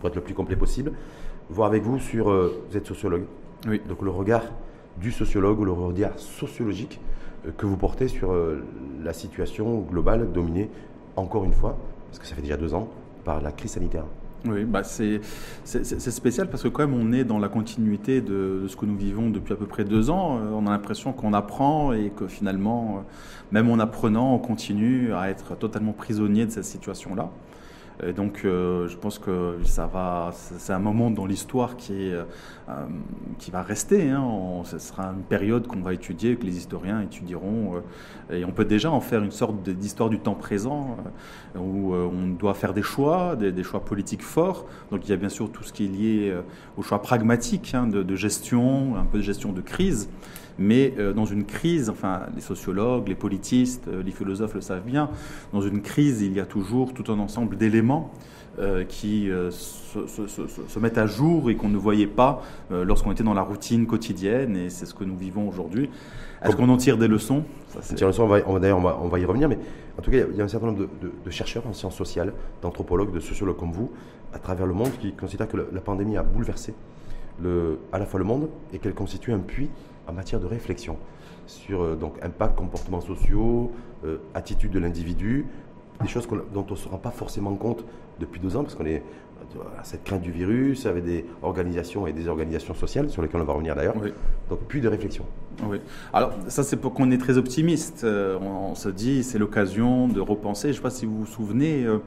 pour être le plus complet possible, voir avec vous sur, euh, vous êtes sociologue, Oui. donc le regard du sociologue ou le regard sociologique euh, que vous portez sur euh, la situation globale dominée, encore une fois, parce que ça fait déjà deux ans, par la crise sanitaire. Oui, bah c'est spécial parce que quand même on est dans la continuité de, de ce que nous vivons depuis à peu près deux ans. On a l'impression qu'on apprend et que finalement, même en apprenant, on continue à être totalement prisonnier de cette situation-là. Et donc, euh, je pense que ça va, c'est un moment dans l'histoire qui euh, qui va rester. Hein. Ce sera une période qu'on va étudier, que les historiens étudieront, euh, et on peut déjà en faire une sorte d'histoire du temps présent, euh, où on doit faire des choix, des, choix politiques forts. Donc, il y a bien sûr tout ce qui est lié aux choix pragmatiques hein, de gestion, un peu de gestion de crise. Mais euh, dans une crise, enfin, les sociologues, les politistes, euh, les philosophes le savent bien, dans une crise, il y a toujours tout un ensemble d'éléments euh, qui se, se- se- se- se mettent à jour et qu'on ne voyait pas lorsqu'on était dans la routine quotidienne, et c'est ce que nous vivons aujourd'hui. Est-ce qu'on en tire des leçons? Ça, c'est- Tiens, on va, on va- d'ailleurs, on va, on va y revenir, mais en tout cas, il y a un certain nombre de, de- de chercheurs en sciences sociales, d'anthropologues, de sociologues comme vous, à travers le monde, qui considèrent que la, la pandémie a bouleversé le, à la fois le monde et qu'elle constitue un puits en matière de réflexion sur euh, donc impact, comportements sociaux, euh, attitude de l'individu, des choses dont on ne se rend pas forcément compte depuis deux ans, parce qu'on est euh, à cette crainte du virus, avec des organisations et des organisations sociales, sur lesquelles on va revenir d'ailleurs. Oui. Donc, puits de réflexion. Oui. Alors, ça, c'est pour qu'on est très optimiste. Euh, on, se dit, c'est l'occasion de repenser. Je ne sais pas si vous vous souvenez, euh,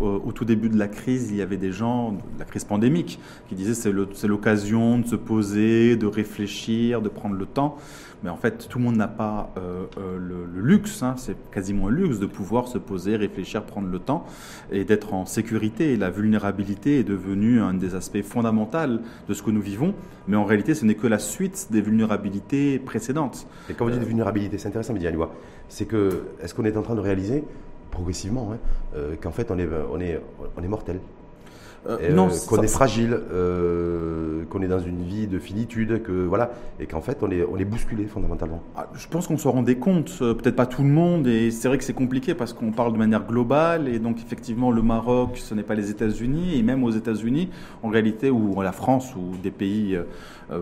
au, tout début de la crise, il y avait des gens, de la crise pandémique, qui disaient c'est l'occasion de se poser, de réfléchir, de prendre le temps. Mais en fait, tout le monde n'a pas euh, le, luxe, hein, c'est quasiment un luxe de pouvoir se poser, réfléchir, prendre le temps et d'être en sécurité. La vulnérabilité est devenue un des aspects fondamentaux de ce que nous vivons. Mais en réalité, ce n'est que la suite des vulnérabilités précédentes. Et quand vous dites Euh, vulnérabilité, c'est intéressant, Mehdi Alioua. C'est que, est-ce qu'on est en train de réaliser, progressivement, hein, euh, qu'en fait, on est, on est, on est mortel? Euh, euh, qu'on est fragile, euh, qu'on est dans une vie de finitude, que voilà, et qu'en fait on est, on est bousculé fondamentalement. Ah, Je pense qu'on s'en rendait compte, euh, peut-être pas tout le monde, et c'est vrai que c'est compliqué parce qu'on parle de manière globale, et donc effectivement le Maroc, ce n'est pas les États-Unis, et même aux États-Unis, en réalité, ou la France, ou des pays euh, euh,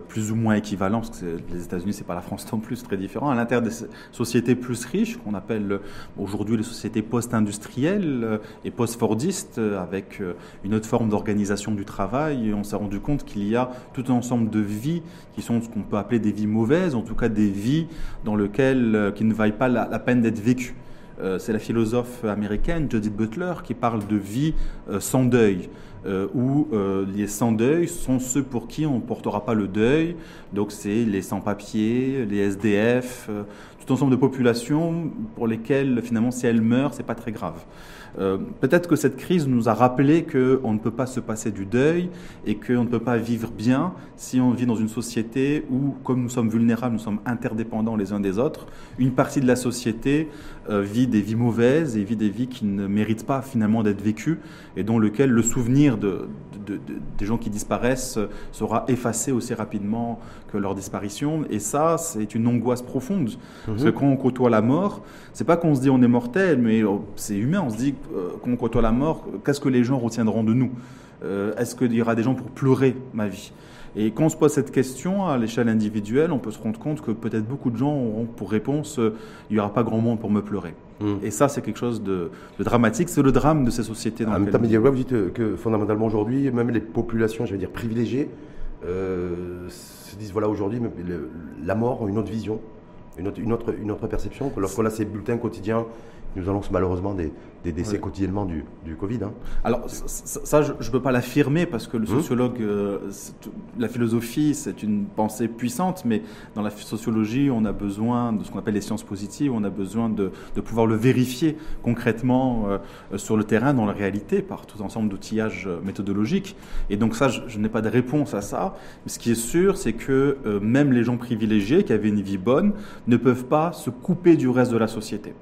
plus ou moins équivalents, parce que les États-Unis, c'est pas la France non plus, très différent, à l'intérieur des so- sociétés plus riches, qu'on appelle euh, aujourd'hui les sociétés post-industrielles euh, et post-fordistes, euh, avec euh, une autre forme d'organisation du travail, on s'est rendu compte qu'il y a tout un ensemble de vies qui sont ce qu'on peut appeler des vies mauvaises, en tout cas des vies dans lesquelles euh, qui ne vaillent pas la, la peine d'être vécues. Euh, c'est la philosophe américaine Judith Butler qui parle de vie euh, sans deuil, euh, où les sans deuil sont ceux pour qui on ne portera pas le deuil. Donc c'est les sans-papiers, les SDF, tout ensemble de populations pour lesquelles finalement si elles meurent, c'est pas très grave. Peut-être que cette crise nous a rappelé qu'on ne peut pas se passer du deuil et qu'on ne peut pas vivre bien si on vit dans une société où, comme nous sommes vulnérables, nous sommes interdépendants les uns des autres, une partie de la société euh, vit des vies mauvaises et vit des vies qui ne méritent pas finalement d'être vécues et dont lequel le souvenir de, de- de- des gens qui disparaissent sera effacé aussi rapidement que leur disparition. Et ça, c'est une angoisse profonde. Parce que quand on côtoie la mort, c'est pas qu'on se dit on est mortel, mais oh, c'est humain. On se dit euh, quand on côtoie la mort, qu'est-ce que les gens retiendront de nous? Euh, Est-ce qu'il y aura des gens pour pleurer ma vie? Et quand on se pose cette question à l'échelle individuelle, on peut se rendre compte que peut-être beaucoup de gens auront pour réponse euh, il n'y aura pas grand monde pour me pleurer. Mm. Et ça, c'est quelque chose de, de dramatique. C'est le drame de ces sociétés dans En même temps, Alioua, vous dites euh, que fondamentalement aujourd'hui, même les populations, je vais dire privilégiées, euh, se disent voilà aujourd'hui, mais la mort a une autre vision, une autre, une autre, une autre perception. Lorsqu'on a ces bulletins quotidiens nous annoncent malheureusement des, des décès Oui. quotidiennement du, du Covid. hein. Alors ça, je ne peux pas l'affirmer parce que le Mmh. sociologue, euh, la philosophie, c'est une pensée puissante, mais dans la sociologie, on a besoin de ce qu'on appelle les sciences positives, on a besoin de, de pouvoir le vérifier concrètement euh, euh, sur le terrain, dans la réalité, par tout ensemble d'outillages méthodologiques. Et donc ça, je, je n'ai pas de réponse à ça. Mais ce qui est sûr, c'est que euh, même les gens privilégiés, qui avaient une vie bonne, ne peuvent pas se couper du reste de la société.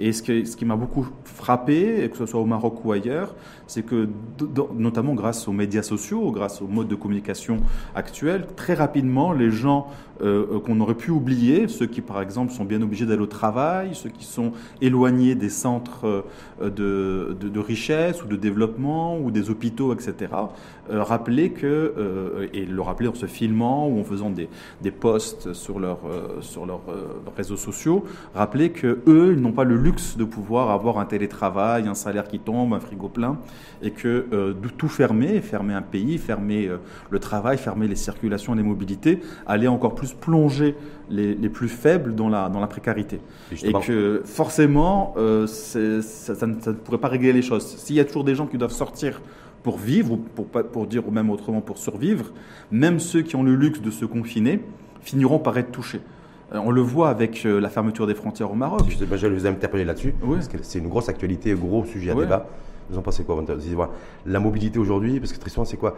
Et ce qui, m'a beaucoup frappé, que ce soit au Maroc ou ailleurs, c'est que, notamment grâce aux médias sociaux, grâce aux modes de communication actuels, très rapidement, les gens euh, qu'on aurait pu oublier, ceux qui, par exemple, sont bien obligés d'aller au travail, ceux qui sont éloignés des centres euh, de, richesse ou de développement ou des hôpitaux, etc., euh, rappeler que, et le rappeler en se filmant ou en faisant des, des posts sur, leur, sur leurs réseaux sociaux, rappeler que eux, ils n'ont pas le luxe de pouvoir avoir un télétravail, un salaire qui tombe, un frigo plein, et que de tout fermer, fermer un pays, fermer le travail, fermer les circulations, les mobilités, aller encore plus plonger les, les, plus faibles dans la, dans la précarité. Et, que forcément, euh, ça, ne, pourrait pas régler les choses. S'il y a toujours des gens qui doivent sortir pour vivre, ou pour, pour dire ou même autrement pour survivre, même ceux qui ont le luxe de se confiner finiront par être touchés. Euh, on le voit avec euh, la fermeture des frontières au Maroc. Je, je vais vous interpeller là-dessus, parce que c'est une grosse actualité, un gros sujet à débat. Vous en pensez quoi La mobilité aujourd'hui, parce que très souvent, c'est quoi?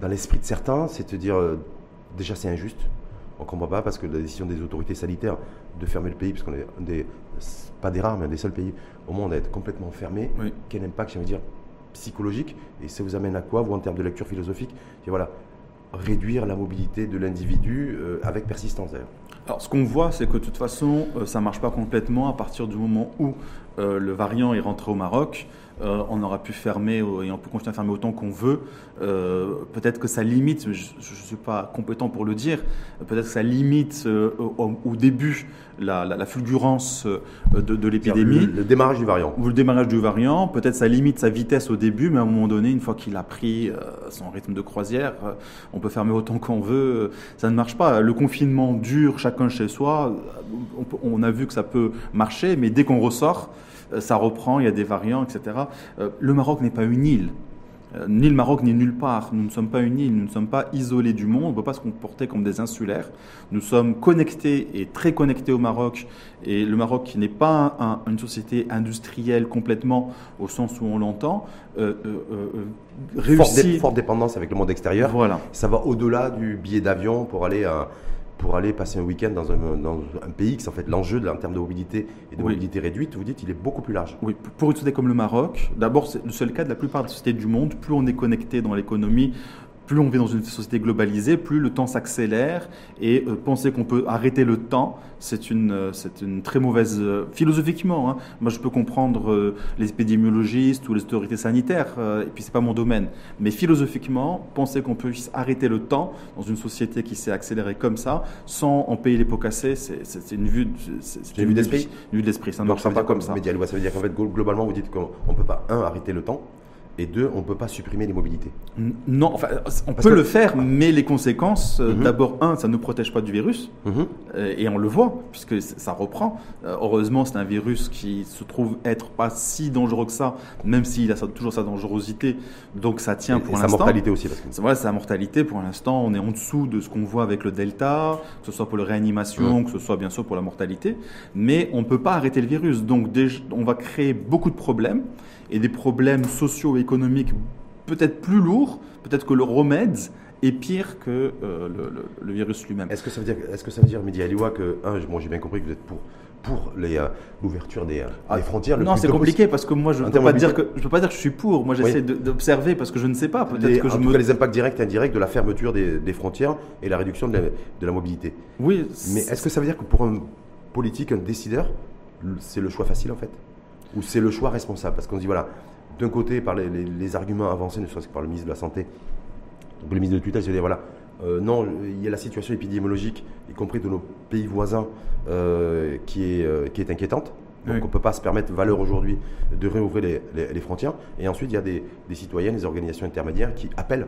Dans l'esprit de certains, c'est de dire, déjà c'est injuste, on ne comprend pas parce que la décision des autorités sanitaires de fermer le pays, parce qu'on est des, pas des rares, mais un des seuls pays au monde à être complètement fermé, quel impact, j'ai envie de dire, psychologique Et ça vous amène à quoi, vous, en termes de lecture philosophique Et voilà, réduire la mobilité de l'individu euh, avec persistance d'ailleurs. Alors, ce qu'on voit, c'est que de toute façon, euh, ça ne marche pas complètement à partir du moment où euh, le variant est rentré au Maroc. Euh, on aura pu fermer et on peut continuer à fermer autant qu'on veut. Euh, peut-être que ça limite, je ne suis pas compétent pour le dire, peut-être que ça limite euh, au, début la, fulgurance de, l'épidémie. Le, démarrage du variant. Ou le démarrage du variant, peut-être ça limite sa vitesse au début, mais à un moment donné, une fois qu'il a pris son rythme de croisière, on peut fermer autant qu'on veut. Ça ne marche pas. Le confinement dure chacun chez soi. on a vu que ça peut marcher, mais dès qu'on ressort, ça reprend, il y a des variants, etc. Euh, le Maroc n'est pas une île. Euh, ni le Maroc ni nulle part. Nous ne sommes pas une île, nous ne sommes pas isolés du monde, on ne peut pas se comporter comme des insulaires. Nous sommes connectés et très connectés au Maroc. Et le Maroc, qui n'est pas une société industrielle complètement au sens où on l'entend, euh, réussit. Forte, dépendance avec le monde extérieur. Voilà. Ça va au-delà du billet d'avion pour aller à pour aller passer un week-end dans un, dans un, pays qui, en fait, l'enjeu en termes de mobilité et de mobilité réduite, vous dites, il est beaucoup plus large. Oui, pour une société comme le Maroc, d'abord, c'est le seul cas de la plupart des sociétés du monde. Plus on est connecté dans l'économie, plus on vit dans une société globalisée, plus le temps s'accélère. Et euh, penser qu'on peut arrêter le temps, c'est une, euh, c'est une très mauvaise. Euh, philosophiquement, hein. moi je peux comprendre les épidémiologistes ou les autorités sanitaires, et puis c'est pas mon domaine. Mais philosophiquement, penser qu'on peut arrêter le temps dans une société qui s'est accélérée comme ça, sans en payer les pots cassés, c'est, une vue, c'est une vue d'esprit. Une vue d'esprit, ça ne marche pas comme ça. ça veut dire qu'en fait, globalement, vous dites qu'on ne peut pas, un, arrêter le temps, et deux, on ne peut pas supprimer les mobilités. Non, enfin, on peut le faire, mais les conséquences, euh, mhm. d'abord, un, ça ne nous protège pas du virus, mhm. euh, et on le voit, puisque ça reprend. Euh, heureusement, c'est un virus qui se trouve être pas si dangereux que ça, même s'il a toujours sa dangerosité, donc ça tient pour l'instant. sa mortalité aussi. Parce que... Voilà, sa mortalité, pour l'instant, on est en dessous de ce qu'on voit avec le Delta, que ce soit pour la réanimation, mhm. que ce soit bien sûr pour la mortalité, mais on ne peut pas arrêter le virus, donc on va créer beaucoup de problèmes et des problèmes sociaux et économiques peut-être plus lourds, peut-être que le remède est pire que euh, le, virus lui-même. Est-ce que ça veut dire, est-ce que ça veut dire, Mehdi Aliwa, que un, moi j'ai bien compris que vous êtes pour pour euh, l'ouverture des, ah, frontières. non, c'est compliqué parce que moi je ne peux pas dire que je peux pas dire que je suis pour. Moi j'essaie d'observer parce que je ne sais pas. Peut-être que je me... les impacts directs et indirects de la fermeture des, des frontières et la réduction de la, de la mobilité. Oui. Mais est-ce que ça veut dire que pour un politique, un décideur, c'est le choix facile en fait? Ou c'est le choix responsable Parce qu'on dit, voilà, d'un côté, par les, arguments avancés, ne serait-ce que par le ministre de la Santé, le ministre de tutelle, dire, voilà, euh, non, il y a la situation épidémiologique, y compris de nos pays voisins, euh, qui, est, euh, qui est inquiétante. Donc on ne peut pas se permettre, valeur aujourd'hui, de réouvrir les, frontières. Et ensuite, il y a des, des citoyennes, des organisations intermédiaires qui appellent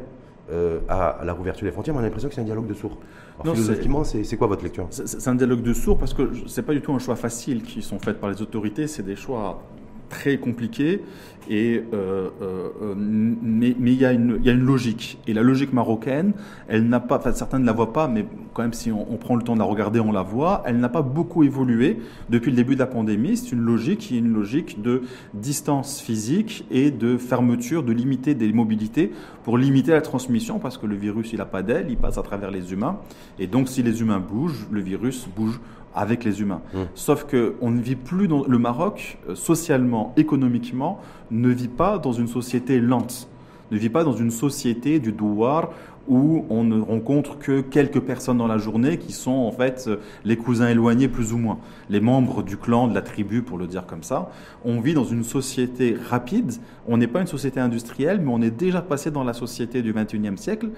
à, la rouverture des frontières, mais on a l'impression que c'est un dialogue de sourds. philosophiquement, c'est quoi votre lecture? C'est un dialogue de sourds parce que ce n'est pas du tout un choix facile qui sont faits par les autorités, c'est des choix très compliqué. Et, euh, euh, euh, mais il y, a une, y a une logique. Et la logique marocaine, elle n'a pas, enfin certains ne la voient pas, mais quand même si on, prend le temps de la regarder, on la voit, elle n'a pas beaucoup évolué depuis le début de la pandémie. C'est une logique qui est une logique de distance physique et de fermeture, de limiter des mobilités pour limiter la transmission, parce que le virus, il n'a pas d'aile, il passe à travers les humains. Et donc si les humains bougent, le virus bouge avec les humains. Mmh. Sauf que on ne vit plus dans le Maroc euh, socialement, économiquement, ne vit pas dans une société lente, ne vit pas dans une société du douar où on ne rencontre que quelques personnes dans la journée qui sont en fait euh, les cousins éloignés plus ou moins, les membres du clan, de la tribu pour le dire comme ça. On vit dans une société rapide, on n'est pas une société industrielle, mais on est déjà passé dans la société du 21e siècle,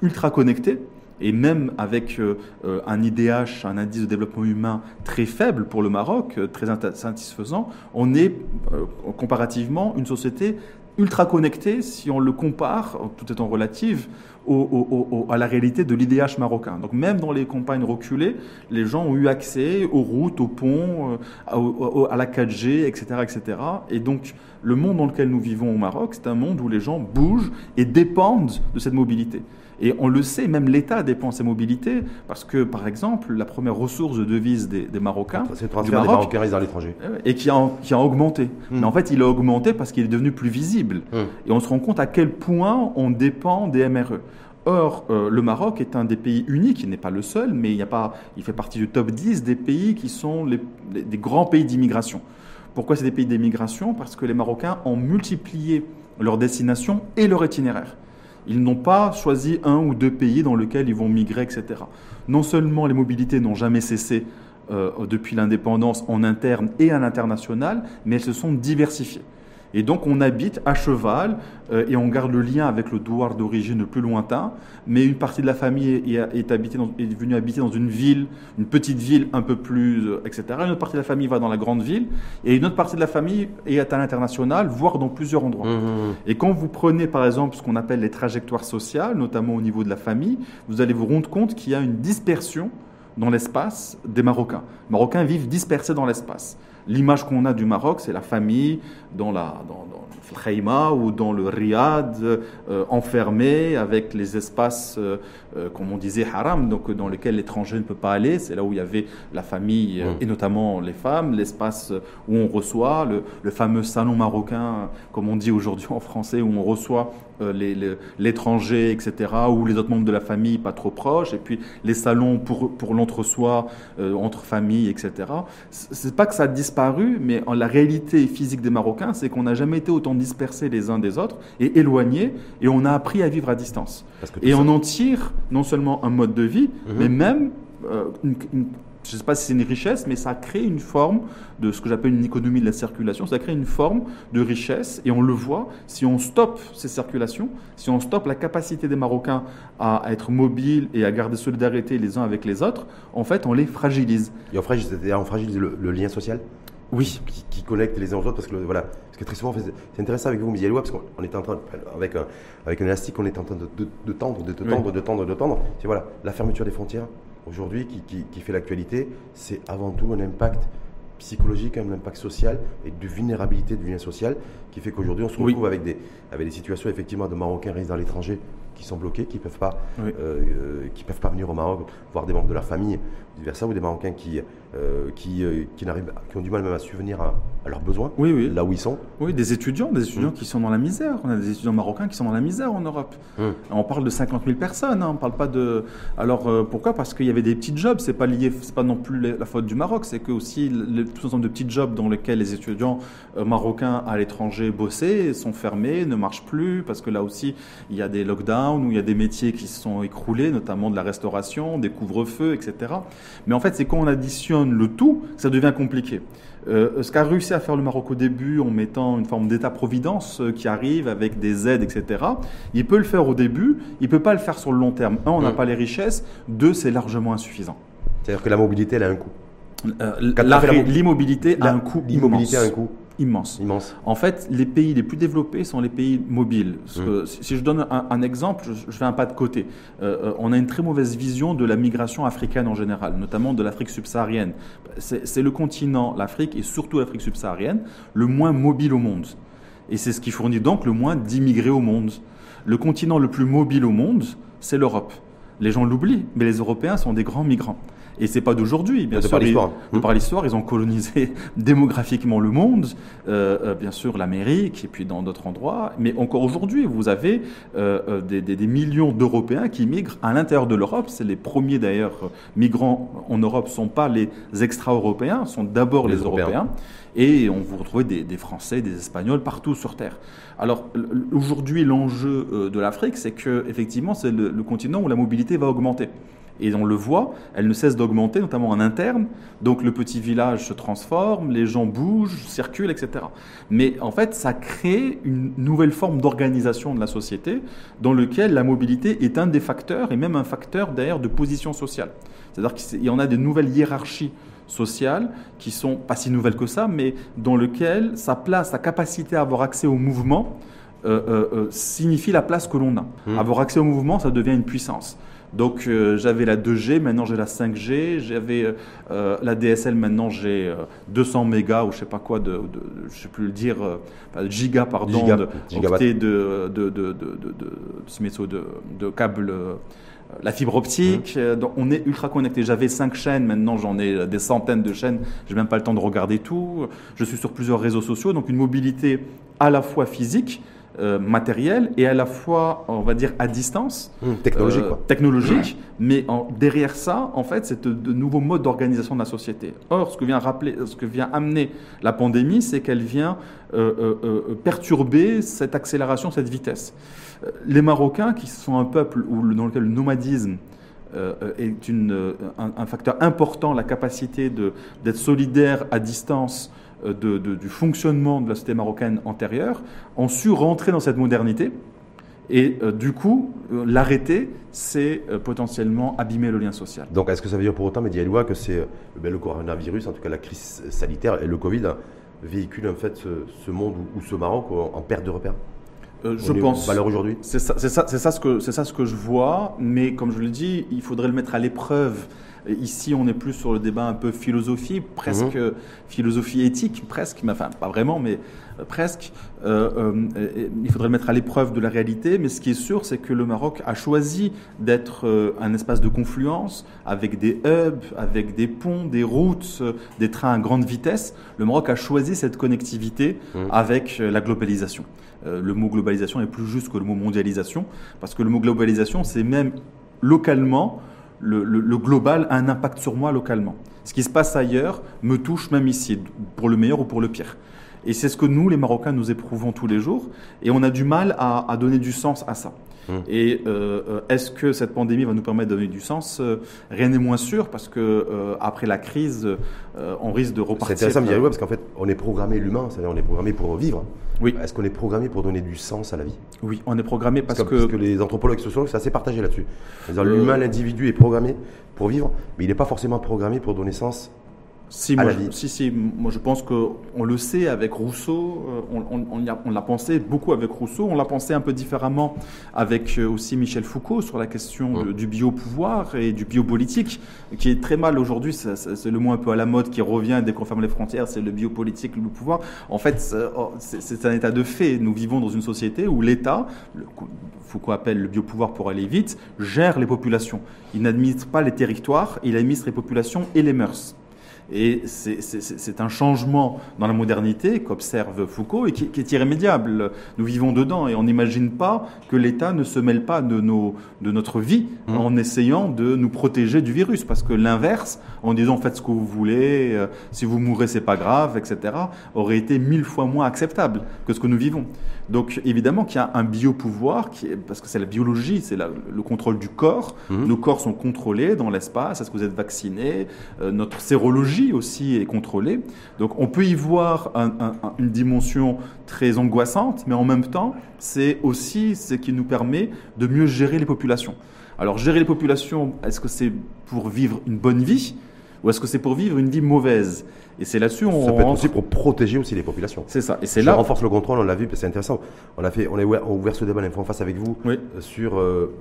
ultra connectée, et même avec euh, un IDH, un indice de développement humain très faible pour le Maroc, euh, très satisfaisant, on est euh, comparativement une société ultra connectée si on le compare, tout étant relative, à la réalité de l'IDH marocain. Donc même dans les campagnes reculées, les gens ont eu accès aux routes, aux ponts, à, à la 4G, etc., etc. Et donc le monde dans lequel nous vivons au Maroc, c'est un monde où les gens bougent et dépendent de cette mobilité. Et on le sait, même l'État dépend de ces mobilités, parce que, par exemple, la première ressource de devise des, des Marocains, C'est le des Maroc, Marocains résidant à l'étranger. et qui a, qui a augmenté. Hmm. Mais en fait, il a augmenté parce qu'il est devenu plus visible. Hum. Et on se rend compte à quel point on dépend des MRE. Or, euh, le Maroc est un des pays uniques, il n'est pas le seul, mais il, y a pas, il fait partie du top 10 des pays qui sont les, les- des grands pays d'immigration. Pourquoi c'est des pays d'immigration? Parce que les Marocains ont multiplié leur destination et leur itinéraire. Ils n'ont pas choisi un ou deux pays dans lesquels ils vont migrer, etc. Non seulement les mobilités n'ont jamais cessé euh, depuis l'indépendance en interne et à l'international, mais elles se sont diversifiées. Et donc on habite à cheval euh, et on garde le lien avec le douar d'origine le plus lointain, mais une partie de la famille est, habitée dans- est venue habiter dans une ville, une petite ville un peu plus, euh, etc. Une autre partie de la famille va dans la grande ville, et une autre partie de la famille est à l'international, voire dans plusieurs endroits. Hum, hum, hum. Et quand vous prenez par exemple ce qu'on appelle les trajectoires sociales, notamment au niveau de la famille, vous allez vous rendre compte qu'il y a une dispersion dans l'espace des Marocains. Les Marocains vivent dispersés dans l'espace. L'image qu'on a du Maroc, c'est la famille dans, la, dans, dans ou dans le Riyad, euh, enfermée avec les espaces, euh, euh, comme on disait, haram, donc euh, dans lesquels l'étranger ne peut pas aller. C'est là où il y avait la famille euh, Mm. et notamment les femmes, l'espace où on reçoit, le, le fameux salon marocain, comme on dit aujourd'hui en français, où on reçoit euh, les- les- l'étranger, etc., ou les autres membres de la famille pas trop proches, et puis les salons pour, pour l'entre-soi, euh, entre familles, etc. C'est pas que ça a disparu, mais en la réalité physique des Marocains, c'est qu'on n'a jamais été autant dispersés les uns des autres et éloignés, et on a appris à vivre à distance. Et ça- on en tire non seulement un mode de vie, Mhm. mais même euh, une, une- je ne sais pas si c'est une richesse, mais ça crée une forme de ce que j'appelle une économie de la circulation. Ça crée une forme de richesse et on le voit si on stoppe ces circulations, si on stoppe la capacité des Marocains à, être mobiles et à garder solidarité les uns avec les autres, en fait, on les fragilise. Et on fragilise, on fragilise le, le lien social? Oui. qui, qui les uns aux autres parce que voilà parce que très souvent c'est- intéressant avec vous Mizialoua parce qu'on on était en train avec un avec un élastique on était en train de, de, de tendre de, de Oui. tendre de tendre de tendre c'est voilà la fermeture des frontières aujourd'hui qui, qui, qui fait l'actualité c'est avant tout un impact psychologique un impact social et de vulnérabilité du lien social qui fait qu'aujourd'hui on se Oui. retrouve avec des avec des situations effectivement de Marocains résidant à l'étranger qui sont bloqués qui peuvent pas Oui. euh, euh, qui peuvent pas venir au Maroc voir des membres de leur famille vice versa ou des Marocains qui euh, qui, euh, qui n'arrivent qui ont du mal même à subvenir à, à leurs besoins Oui, oui. là où ils sont. Oui, des étudiants, des étudiants Mm. qui sont dans la misère. On a des étudiants marocains qui sont dans la misère en Europe. Mm. On parle de 50 000 personnes, hein, on parle pas de. Alors euh, pourquoi? Parce qu'il y avait des petits jobs. C'est pas lié, c'est pas non plus la faute du Maroc. C'est que aussi le, tout ensemble de petits jobs dans lesquels les étudiants euh, marocains à l'étranger bossaient sont fermés, ne marchent plus parce que là aussi il y a des lockdowns ou il y a des métiers qui se sont écroulés, notamment de la restauration, des couvre-feux, etc. Mais en fait, c'est quand on additionne le tout que ça devient compliqué. Euh, ce qu'a réussi à faire le Maroc au début en mettant une forme d'État-providence euh, qui arrive avec des aides, etc., il peut le faire au début, il peut pas le faire sur le long terme. Un, on n'a Mm. pas les richesses. Deux, c'est largement insuffisant. C'est-à-dire que la mobilité, elle a un coût. Euh, L'immobilité a un coût L'immobilité immense. a un coût immense. immense. En fait, les pays les plus développés sont les pays mobiles. Que si je donne un, un exemple, je, fais un pas de côté. Euh, euh, on a une très mauvaise vision de la migration africaine en général, notamment de l'Afrique subsaharienne. C'est le continent, l'Afrique et surtout l'Afrique subsaharienne, le moins mobile au monde. Et c'est ce qui fournit donc le moins d'immigrés au monde. Le continent le plus mobile au monde, c'est l'Europe. Les gens l'oublient, mais les Européens sont des grands migrants. Et c'est pas d'aujourd'hui, bien De sûr. par l'histoire. Ils- De Hmm. par l'histoire, ils ont colonisé démographiquement le monde, euh, euh, bien sûr l'Amérique et puis dans d'autres endroits. Mais encore aujourd'hui, vous avez euh, euh, des, des- des millions d'Européens qui migrent à l'intérieur de l'Europe. C'est les premiers d'ailleurs migrants en Europe, sont pas les extra-européens, sont d'abord Les les, Européens. Européens. Et on vous retrouve des, des Français, des Espagnols partout sur Terre. Alors aujourd'hui, l'enjeu euh, de l'Afrique, c'est que effectivement, c'est le, le continent où la mobilité va augmenter. Et on le voit, elle ne cesse d'augmenter, notamment en interne. Donc le petit village se transforme, les gens bougent, circulent, etc. Mais en fait, ça crée une nouvelle forme d'organisation de la société dans lequel la mobilité est un des facteurs et même un facteur d'ailleurs de position sociale. C'est-à-dire qu'il y en a des nouvelles hiérarchies sociales qui sont pas si nouvelles que ça, mais dans lequel sa place, sa capacité à avoir accès au mouvement euh, euh, euh, signifie la place que l'on a. Hmm. Avoir accès au mouvement, ça devient une puissance. Donc euh, j'avais la 2G, maintenant j'ai la 5G, j'avais euh, euh, la DSL, maintenant j'ai euh, 200 mégas ou je sais pas quoi, de, de- je sais plus le dire, euh, gigas pardon, Giga- de, octets de, de, de, de, câbles, la fibre optique. Mmh. euh, donc on est ultra connecté. J'avais 5 chaînes, maintenant j'en ai des centaines de chaînes. J'ai même pas le temps de regarder tout. Je suis sur plusieurs réseaux sociaux, donc une mobilité à la fois physique, euh, matérielle et à la fois, on va dire, à distance. Technologique, Euh, quoi. technologique, mais en- derrière ça, en fait, c'est de, de nouveaux modes d'organisation de la société. Or, ce que vient rappeler, ce que vient amener la pandémie, c'est qu'elle vient euh, perturber cette accélération, cette vitesse. Les Marocains, qui sont un peuple où, dans lequel le nomadisme est une, un, un facteur important, la capacité d'être solidaire à distance de- de- du fonctionnement de la société marocaine antérieure, ont su rentrer dans cette modernité. Et euh, du coup, euh, l'arrêter, c'est euh, potentiellement abîmer le lien social. Donc, est-ce que ça veut dire pour autant, Mehdi Aïloua, que c'est euh, ben, le coronavirus, en tout cas la crise sanitaire et le Covid, hein, véhiculent en fait ce, ce monde ou, ce Maroc en, en perte de repères? Euh, je est pense. Valeur aujourd'hui? C'est ça, c'est ça, c'est ça ce que c'est ça ce que je vois, mais comme je le dis, il faudrait le mettre à l'épreuve. Ici, on est plus sur le débat un peu philosophie, presque Mhm. philosophie éthique, presque, enfin pas vraiment, mais euh, presque. Euh, euh, il faudrait le mettre à l'épreuve de la réalité, mais ce qui est sûr, c'est que le Maroc a choisi d'être euh, un espace de confluence avec des hubs, avec des ponts, des routes, des trains à grande vitesse. Le Maroc a choisi cette connectivité Mhm. avec la globalisation. Le mot globalisation est plus juste que le mot mondialisation, parce que le mot globalisation, c'est même localement, le, global a un impact sur moi localement. Ce qui se passe ailleurs me touche même ici, pour le meilleur ou pour le pire. Et c'est ce que nous, les Marocains, nous éprouvons tous les jours, et on a du mal à, à donner du sens à ça. Mmh. Et euh, euh, est-ce que cette pandémie va nous permettre de donner du sens? Euh, Rien n'est moins sûr, parce que euh, après la crise, euh, on risque de C'est repartir. intéressant, Mehdi Aïloua, parce qu'en fait, on est programmé, l'humain, c'est-à-dire on est programmé pour vivre. Oui. Est-ce qu'on est programmé pour donner du sens à la vie? Oui, on est programmé parce, parce, que, les anthropologues et sociologues, c'est assez partagé là-dessus. C'est-à-dire l'humain, l'individu est programmé pour vivre, mais il n'est pas forcément programmé pour donner sens. Si, à moi, la je, si, si, moi je pense qu'on le sait avec Rousseau, euh, on, on- on y a- on l'a pensé beaucoup avec Rousseau, on l'a pensé un peu différemment avec euh, aussi Michel Foucault sur la question de- Mm. du biopouvoir et du biopolitique, qui est très mal aujourd'hui, c'est le mot un peu à la mode qui revient dès qu'on ferme les frontières, c'est le biopolitique, le pouvoir. En fait, c'est oh, c'est- c'est un état de fait. Nous vivons dans une société où l'État, le- Foucault appelle le biopouvoir pour aller vite, gère les populations. Il n'administre pas les territoires, il administre les populations et les mœurs. Et c'est- un changement dans la modernité qu'observe Foucault et qui, qui est irrémédiable. Nous vivons dedans et on n'imagine pas que l'État ne se mêle pas de, nos, de notre vie Mmh. en essayant de nous protéger du virus. Parce que l'inverse, en disant faites ce que vous voulez, euh, si vous mourrez c'est pas grave, etc., aurait été mille fois moins acceptable que ce que nous vivons. Donc évidemment qu'il y a un biopouvoir, qui est, parce que c'est la biologie, c'est le contrôle du corps. Mhm. Nos corps sont contrôlés dans l'espace. Est-ce que vous êtes vacciné? Euh, Notre sérologie aussi est contrôlée. Donc on peut y voir un- un- un- une dimension très angoissante, mais en même temps, c'est aussi ce qui nous permet de mieux gérer les populations. Alors gérer les populations, est-ce que c'est pour vivre une bonne vie ou est-ce que c'est pour vivre une vie mauvaise? Et c'est là-dessus on Ça peut être rentre- aussi pour protéger aussi les populations. C'est ça. Et c'est là. renforce le contrôle, on l'a vu, c'est intéressant. On a, fait, on a ouvert, ce débat en face avec vous Oui. euh, sur euh,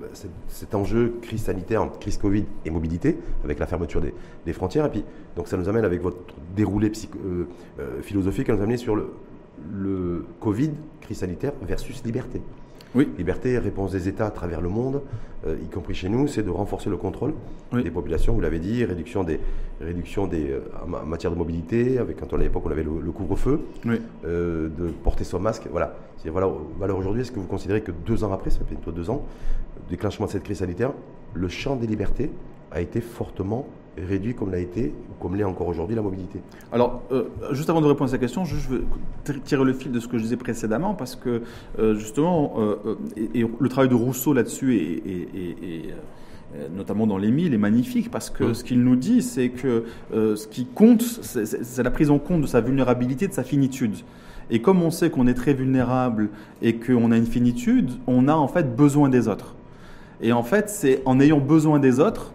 cet, enjeu crise sanitaire, crise Covid et mobilité, avec la fermeture des, des frontières. Et puis, donc ça nous amène avec votre déroulé psycho- euh, euh, philosophique, ça nous amène sur le, le Covid, crise sanitaire versus liberté. Oui. Liberté, réponse des États à travers le monde, euh, y compris chez nous, c'est de renforcer le contrôle Oui. des populations, vous l'avez dit, réduction des, réduction des, euh, en ma- en matière de mobilité, avec quand on à l'époque on avait le, le couvre-feu, Oui. euh, de porter son masque. Voilà. C'est voilà, valeur aujourd'hui, est-ce que vous considérez que deux ans après, ça fait bientôt deux ans, déclenchement de cette crise sanitaire, le champ des libertés a été fortement réduit comme l'a été, ou comme l'est encore aujourd'hui la mobilité Alors, euh, juste avant de répondre à cette question, je veux tirer le fil de ce que je disais précédemment, parce que euh, justement, euh, et, et le travail de Rousseau là-dessus, est, est- est- est, notamment dans l'Émile, est magnifique, parce que ce qu'il nous dit, c'est que euh, ce qui compte, c'est la prise en compte de sa vulnérabilité, de sa finitude. Et comme on sait qu'on est très vulnérable et qu'on a une finitude, on a en fait besoin des autres. Et en fait, c'est en ayant besoin des autres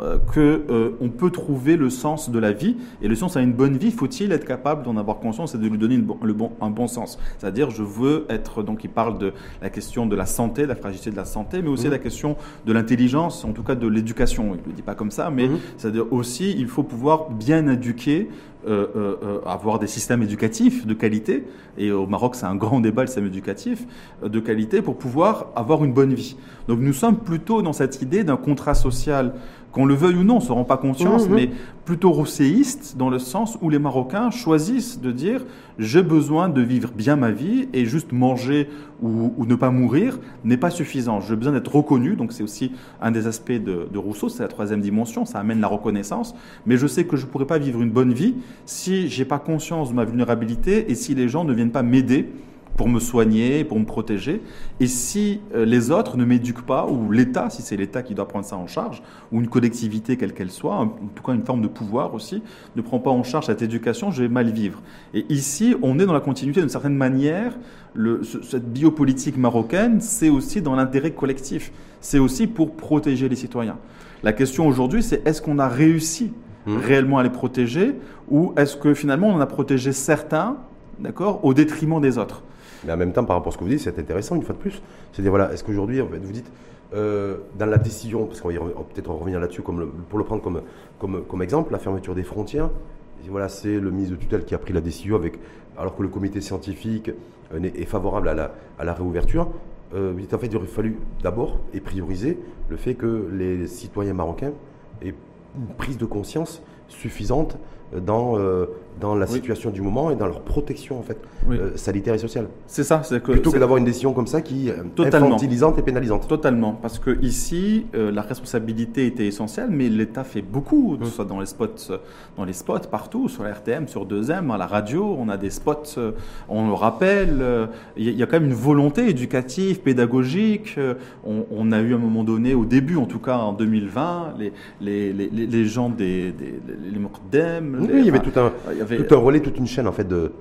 euh, que euh, on peut trouver le sens de la vie. Et le sens à une bonne vie, faut-il être capable d'en avoir conscience et de lui donner bon- le bon, un bon sens? C'est-à-dire, je veux être. Donc, il parle de la question de la santé, de la fragilité de la santé, mais aussi Mhm. la question de l'intelligence, en tout cas de l'éducation. Il ne le dit pas comme ça, mais Mhm. c'est-à-dire aussi, il faut pouvoir bien éduquer. euh, euh, euh, avoir des systèmes éducatifs de qualité, et au Maroc c'est un grand débat le système éducatif, de qualité pour pouvoir avoir une bonne vie. Donc nous sommes plutôt dans cette idée d'un contrat social, qu'on le veuille ou non, on ne se rend pas conscience, Mhm. mais plutôt rousséiste, dans le sens où les Marocains choisissent de dire j'ai besoin de vivre bien ma vie et juste manger ou, ou ne pas mourir n'est pas suffisant. J'ai besoin d'être reconnu, donc c'est aussi un des aspects de, de Rousseau, c'est la troisième dimension, ça amène la reconnaissance, mais je sais que je ne pourrai pas vivre une bonne vie si j'ai pas conscience de ma vulnérabilité et si les gens ne viennent pas m'aider pour me soigner, pour me protéger. Et si euh, les autres ne m'éduquent pas, ou l'État, si c'est l'État qui doit prendre ça en charge, ou une collectivité quelle qu'elle soit, en tout cas une forme de pouvoir aussi, ne prend pas en charge cette éducation, je vais mal vivre. Et ici, on est dans la continuité d'une certaine manière. Le, cette biopolitique marocaine, c'est aussi dans l'intérêt collectif. C'est aussi pour protéger les citoyens. La question aujourd'hui, c'est est-ce qu'on a réussi Mhm. réellement à les protéger, ou est-ce que finalement on en a protégé certains, d'accord, au détriment des autres? Mais en même temps, par rapport à ce que vous dites, c'est intéressant une fois de plus. C'est-à-dire, voilà, est-ce qu'aujourd'hui, vous dites, euh, dans la décision, parce qu'on va peut-être revenir là-dessus pour le prendre comme, comme, comme exemple, la fermeture des frontières, voilà, c'est le ministre de tutelle qui a pris la décision, avec, alors que le comité scientifique euh, est favorable à la, à la réouverture. Euh, il aurait fallu d'abord et prioriser le fait que les citoyens marocains aient une prise de conscience suffisante dans, euh, dans la Oui. situation du moment et dans leur protection en fait, Oui. euh, sanitaire et sociale. C'est ça, c'est que Plutôt que d'avoir une décision comme ça qui est Totalement. infantilisante et pénalisante. Totalement, parce que ici, euh, la responsabilité était essentielle, mais l'État fait beaucoup, que ce soit dans les spots, euh, dans les spots partout, sur la RTM, sur 2M, à la radio, on a des spots, euh, on le rappelle. euh, Il y, a- il y a quand même une volonté éducative, pédagogique. euh, On, on a eu à un moment donné, au début, en tout cas en 2020, les les, les, les- les gens des, des les, les Oui, les- il y avait tout un, il y avait- tout un relais, toute une chaîne en fait de.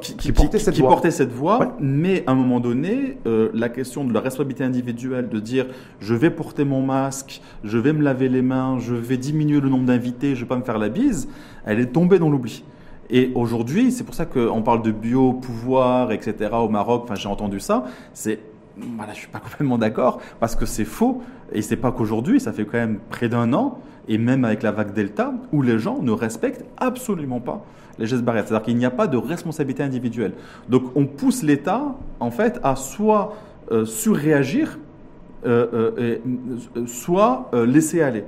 qui, qui Qui por- portait cette qui voix. portait cette voix, Ouais. mais à un moment donné, euh, la question de la responsabilité individuelle, de dire je vais porter mon masque, je vais me laver les mains, je vais diminuer le nombre d'invités, je vais pas me faire la bise, elle est tombée dans l'oubli. Et aujourd'hui, c'est pour ça qu'on parle de bio, pouvoir, etc. au Maroc. Enfin, j'ai entendu ça. C'est voilà, je suis pas complètement d'accord parce que c'est faux. Et c'est pas qu'aujourd'hui, ça fait quand même près d'un an, et même avec la vague Delta, où les gens ne respectent absolument pas les gestes barrières. C'est-à-dire qu'il n'y a pas de responsabilité individuelle. Donc on pousse l'État, en fait, à soit euh, surréagir, euh, euh, soit laisser aller.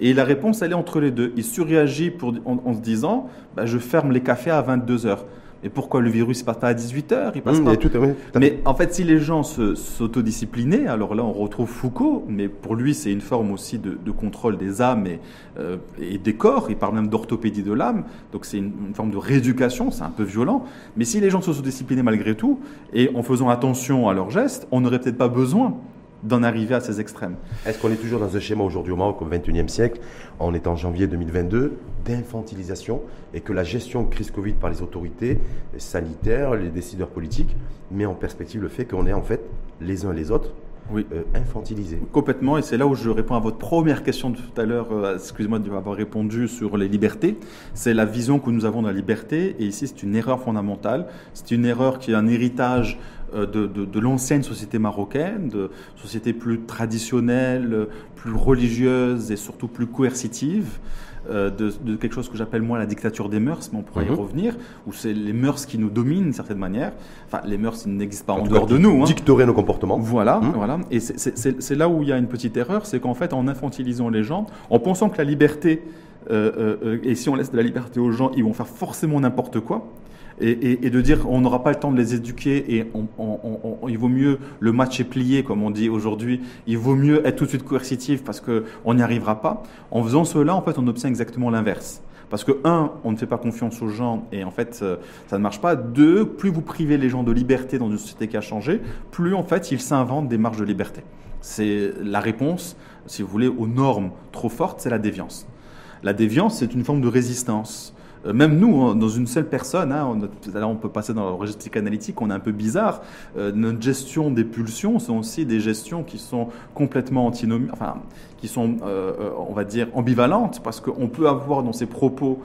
Et la réponse, elle est entre les deux. Il surréagit pour, en, en se disant, bah, je ferme les cafés à 22 heures. Mais pourquoi le virus ne passe pas à 18 heures? Il passe Hum, pas. tout, oui, mais en fait, si les gens se- s'autodisciplinaient, alors là, on retrouve Foucault, mais pour lui, c'est une forme aussi de, de contrôle des âmes et, euh, et des corps. Il parle même d'orthopédie de l'âme, donc c'est une, une forme de rééducation, c'est un peu violent. Mais si les gens se s'autodisciplinaient malgré tout, et en faisant attention à leurs gestes, on n'aurait peut-être pas besoin d'en arriver à ces extrêmes. Est-ce qu'on est toujours dans un schéma aujourd'hui au Maroc au XXIe siècle, on est en janvier 2022, d'infantilisation et que la gestion de crise Covid par les autorités sanitaires, les décideurs politiques, met en perspective le fait qu'on est en fait les uns les autres Oui. euh, infantilisés. Complètement, et c'est là où je réponds à votre première question de tout à l'heure, euh, excusez-moi de répondu sur les libertés. C'est la vision que nous avons de la liberté, et ici c'est une erreur fondamentale. C'est une erreur qui est un héritage de, de, l'ancienne société marocaine, de société plus traditionnelle, plus religieuse et surtout plus coercitive. Euh, de, quelque chose que j'appelle moi la dictature des mœurs, mais on pourrait y mhm. revenir, où c'est les mœurs qui nous dominent d'une certaine manière. Enfin, les mœurs n'existent pas en, dehors de nous. Hein. Dicterer nos comportements. Voilà, mhm. voilà. Et c'est là où il y a une petite erreur, c'est qu'en fait, en infantilisant les gens, en pensant que la liberté, euh, euh, et si on laisse de la liberté aux gens, ils vont faire forcément n'importe quoi et, de dire on n'aura pas le temps de les éduquer et il vaut mieux le match est plié comme on dit aujourd'hui, il vaut mieux être tout de suite coercitif parce qu'on n'y arrivera pas. En faisant cela, en fait, on obtient exactement l'inverse. Parce que, un, on ne fait pas confiance aux gens et en fait, euh, ça ne marche pas. Deux, plus vous privez les gens de liberté dans une société qui a changé, plus en fait, ils s'inventent des marges de liberté. C'est la réponse, si vous voulez, aux normes trop fortes, c'est la déviance. La déviance, c'est une forme de résistance. Euh, même nous, hein, dans une seule personne, hein, on, là on peut passer dans le registre psychanalytique, on est un peu bizarre. Euh, notre gestion des pulsions sont aussi des gestions qui sont complètement antinomiques, enfin, qui sont, euh, on va dire, ambivalentes, parce qu'on peut avoir dans ses propos,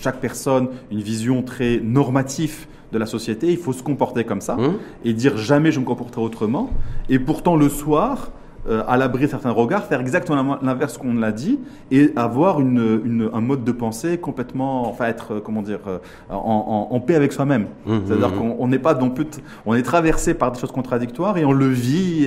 chaque personne, une vision très normative de la société. Il faut se comporter comme ça mmh. et dire jamais je me comporterai autrement. Et pourtant, le soir, euh, à l'abri de certains regards, faire exactement l'inverse qu'on l'a dit et avoir une, un mode de pensée complètement, enfin être, euh, comment dire, euh, en, paix avec soi-même. Mmh, C'est-à-dire mmh, mmh. qu'on n'est pas on est traversé par des choses contradictoires et on le vit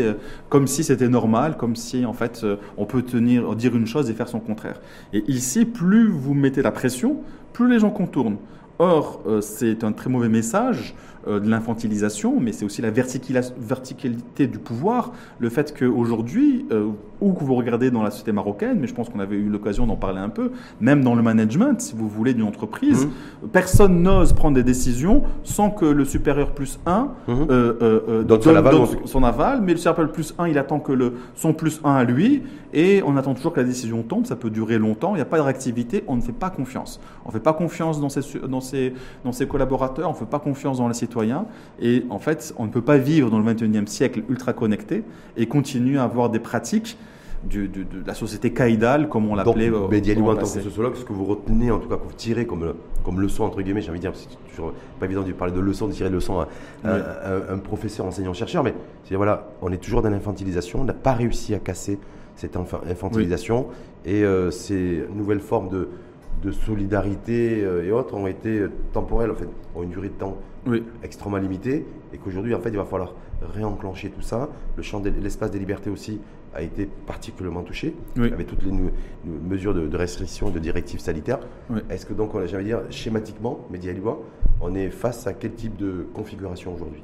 comme si c'était normal, comme si en fait on peut tenir, dire une chose et faire son contraire. Et ici, plus vous mettez la pression, plus les gens contournent. Or, c'est un très mauvais message de l'infantilisation, mais c'est aussi la verticalité du pouvoir. Le fait qu'aujourd'hui, euh, où que vous regardez dans la société marocaine, mais je pense qu'on avait eu l'occasion d'en parler un peu, même dans le management, si vous voulez, d'une entreprise, mmh. personne n'ose prendre des décisions sans que le supérieur plus 1 mmh. euh, donne, son, aval, son, aval, mais le supérieur plus 1, il attend que le, son plus 1 à lui, et on attend toujours que la décision tombe, ça peut durer longtemps, il n'y a pas de réactivité, on ne fait pas confiance. On ne fait pas confiance dans ses, dans ses, dans ses collaborateurs, on ne fait pas confiance dans les citoyens et en fait, on ne peut pas vivre dans le 21e siècle ultra connecté et continuer à avoir des pratiques de la société caïdale, comme on l'appelait. Donc, euh, en tant que sociologue, ce que vous retenez, en tout cas, que vous tirez comme, comme leçon, entre guillemets, j'ai envie de dire, c'est toujours pas évident de parler de leçon, de tirer leçon à, un, professeur, enseignant, chercheur, mais c'est voilà, on est toujours dans l'infantilisation, on n'a pas réussi à casser cette infantilisation, et euh, ces nouvelles formes de, de solidarité euh, et autres ont été temporelles, en fait, ont une durée de temps extrêmement limitée, et qu'aujourd'hui, en fait, il va falloir réenclencher tout ça. Le champ de l'espace des libertés aussi a été particulièrement touché, avec toutes les mesures de, restriction et de directives sanitaires. Est-ce que donc, j'allais dire, schématiquement, Média on est face à quel type de configuration aujourd'hui?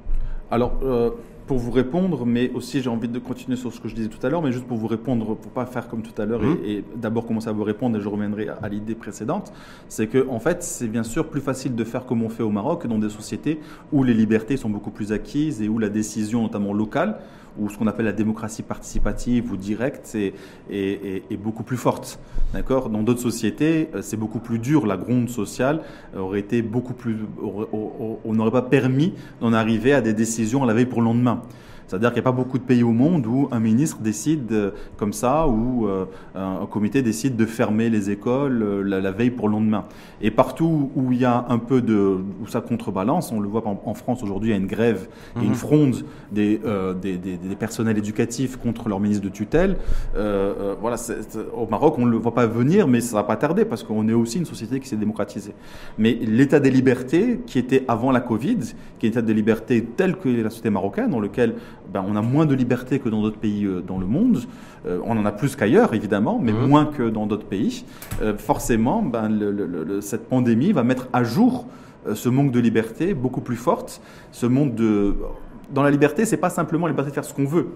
Alors, euh, pour vous répondre, mais aussi j'ai envie de continuer sur ce que je disais tout à l'heure, mais juste pour vous répondre, pour pas faire comme tout à l'heure et, mmh. d'abord commencer à vous répondre et je reviendrai à, l'idée précédente, c'est que en fait c'est bien sûr plus facile de faire comme on fait au Maroc dans des sociétés où les libertés sont beaucoup plus acquises et où la décision, notamment locale, ou ce qu'on appelle la démocratie participative ou directe est, est, beaucoup plus forte. D'accord? Dans d'autres sociétés, euh, c'est beaucoup plus dur. La gronde sociale aurait été beaucoup plus. On n'aurait pas permis d'en arriver à des décisions à la veille pour le lendemain. C'est-à-dire qu'il n'y a pas beaucoup de pays au monde où un ministre décide euh, comme ça, ou euh, un comité décide de fermer les écoles euh, la, veille pour le lendemain. Et partout où il y a un peu de, où ça contrebalance, on le voit en France aujourd'hui, il y a une grève et une mhm. fronde des, des, des, des, personnels éducatifs contre leur ministre de tutelle. voilà, au Maroc, on ne le voit pas venir, mais ça va pas tarder parce qu'on est aussi une société qui s'est démocratisée. Mais l'état des libertés, qui était avant la Covid, qui est l'état des libertés tel que la société marocaine, dans lequel ben, on a moins de liberté que dans d'autres pays euh, dans le monde. Euh, on en a plus qu'ailleurs, évidemment, mais mmh. moins que dans d'autres pays. Euh, forcément, ben, cette pandémie va mettre à jour ce manque de liberté beaucoup plus forte. Ce monde de... Dans la liberté, c'est pas simplement la liberté de faire ce qu'on veut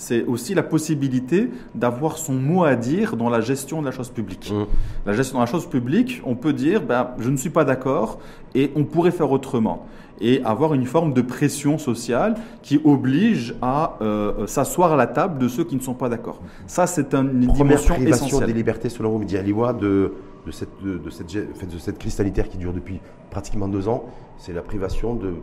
c'est aussi la possibilité d'avoir son mot à dire dans la gestion de la chose publique. Mmh. La gestion de la chose publique, on peut dire, ben, je ne suis pas d'accord et on pourrait faire autrement et avoir une forme de pression sociale qui oblige à euh, s'asseoir à la table de ceux qui ne sont pas d'accord. Ça, c'est une dimension essentielle. des libertés, selon vous, Midi Aliwa, de, de, cette, de, cette, de cette crise sanitaire qui dure depuis pratiquement deux ans, c'est la privation de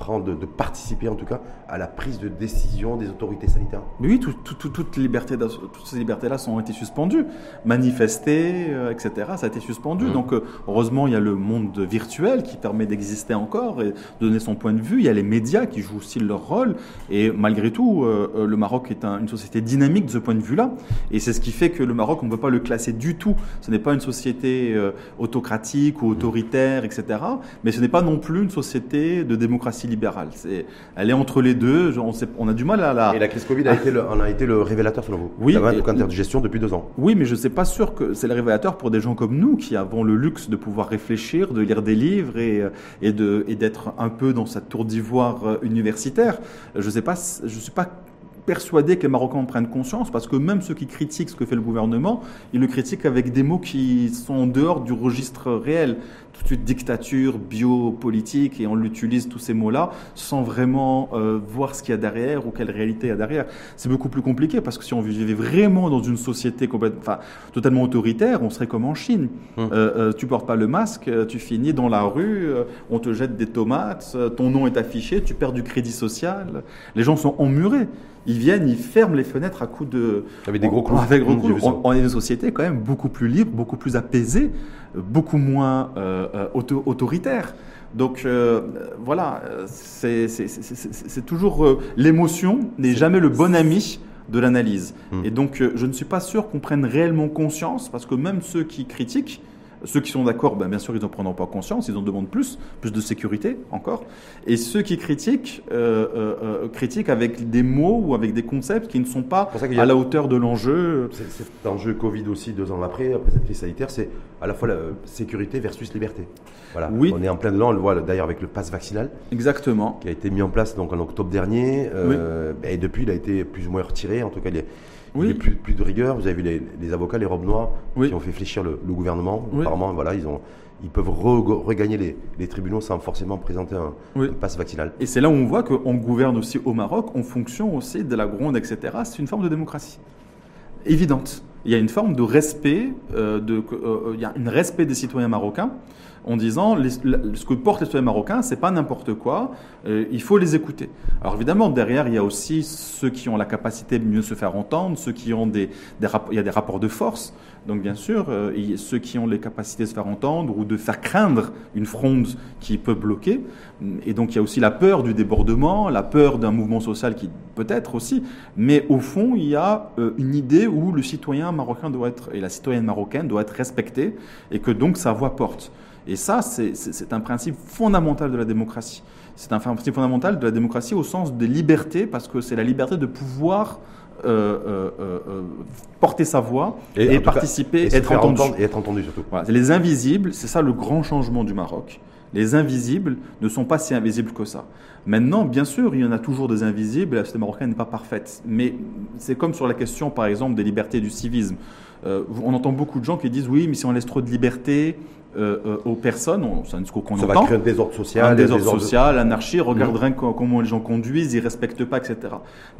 prendre, de, participer en tout cas à la prise de décision des autorités sanitaires Mais oui, toutes les libertés, toutes ces libertés-là ont été suspendues. Manifester, euh, etc., ça a été suspendu. Mmh. Donc, euh, heureusement, il y a le monde virtuel qui permet d'exister encore et de donner son point de vue. Il y a les médias qui jouent aussi leur rôle. Et malgré tout, euh, le Maroc est une société dynamique de ce point de vue-là. Et c'est ce qui fait que le Maroc, on ne peut pas le classer du tout. Ce n'est pas une société autocratique ou autoritaire, etc. Mais ce n'est pas non plus une société de démocratie libérale. C'est, elle est entre les deux. On, sait, on, a du mal à la. Et la crise Covid a, été, le, a été le révélateur selon vous? Oui. La de gestion depuis deux ans. Oui, mais je ne suis pas sûr que c'est le révélateur pour des gens comme nous qui avons le luxe de pouvoir réfléchir, de lire des livres et, euh, et, de, et d'être un peu dans cette tour d'ivoire euh, universitaire. Je ne sais pas, je suis pas persuadé que les Marocains en prennent conscience, parce que même ceux qui critiquent ce que fait le gouvernement, ils le critiquent avec des mots qui sont en dehors du registre réel. Tout de suite dictature, biopolitique, et on l'utilise tous ces mots-là sans vraiment euh, voir ce qu'il y a derrière ou quelle réalité il y a derrière. C'est beaucoup plus compliqué parce que si on vivait vraiment dans une société complètement, enfin, totalement autoritaire, on serait comme en Chine. Hum. Euh, euh, tu portes pas le masque, tu finis dans la rue, on te jette des tomates, ton nom est affiché, tu perds du crédit social. Les gens sont emmurés ils viennent, ils ferment les fenêtres à coups de. Avec des gros coups. Avec gros coups. On, est une société quand même beaucoup plus libre, beaucoup plus apaisée, beaucoup moins euh, euh, autoritaire. Donc euh, voilà, c'est toujours l'émotion n'est jamais le bon ami de l'analyse. Hmm. Et donc je ne suis pas sûr qu'on prenne réellement conscience, parce que même ceux qui critiquent, ceux qui sont d'accord, ben, bien sûr, ils n'en prendront pas conscience, ils en demandent plus, plus de sécurité encore. Et ceux qui critiquent, euh, euh, euh, critiquent avec des mots ou avec des concepts qui ne sont pas à la hauteur de l'enjeu. Cet enjeu Covid aussi, deux ans après, après cette crise sanitaire, c'est à la fois la sécurité versus liberté. Voilà. Oui. On est en plein dedans, on le voit d'ailleurs avec le pass vaccinal. Exactement. Qui a été mis en place donc en octobre dernier. Et depuis, il a été plus ou moins retiré. En tout cas, il est oui. Il y a plus, plus, de rigueur. Vous avez vu les, avocats, les robes noires, qui ont fait fléchir le, gouvernement. Apparemment, voilà, ils, ont, ils peuvent regagner les, tribunaux sans forcément présenter un, passe vaccinal. Et c'est là où on voit qu'on gouverne aussi au Maroc en fonction aussi de la gronde, etc. C'est une forme de démocratie évidente. Il y a une forme de respect, euh, de, euh, il y a un respect des citoyens marocains en disant ce que portent les citoyens marocains, c'est pas n'importe quoi, euh, il faut les écouter. Alors évidemment, derrière, il y a aussi ceux qui ont la capacité de mieux se faire entendre, ceux qui ont des, il y a des rapports de force. Donc bien sûr, euh, ceux qui ont les capacités de se faire entendre ou de faire craindre une fronde qui peut bloquer. Et donc il y a aussi la peur du débordement, la peur d'un mouvement social qui peut-être aussi. Mais au fond, il y a euh, une idée où le citoyen marocain doit être et la citoyenne marocaine doit être respectée et que donc sa voix porte. Et ça, c'est un principe fondamental de la démocratie. C'est un principe fondamental de la démocratie au sens des libertés, parce que c'est la liberté de pouvoir euh, euh, euh, porter sa voix et, participer, et être entendu. et être entendu surtout. Voilà, les invisibles, c'est ça le grand changement du Maroc. Les invisibles ne sont pas si invisibles que ça. Maintenant, bien sûr, il y en a toujours des invisibles, la société marocaine n'est pas parfaite. Mais c'est comme sur la question, par exemple, des libertés du civisme. on entend beaucoup de gens qui disent oui, mais si on laisse trop de liberté, euh, euh, aux personnes, c'est un discours qu'on entend. Ça va créer un désordre social. Un désordre social, l'anarchie, regarde mmh. comment les gens conduisent, ils ne respectent pas, etc.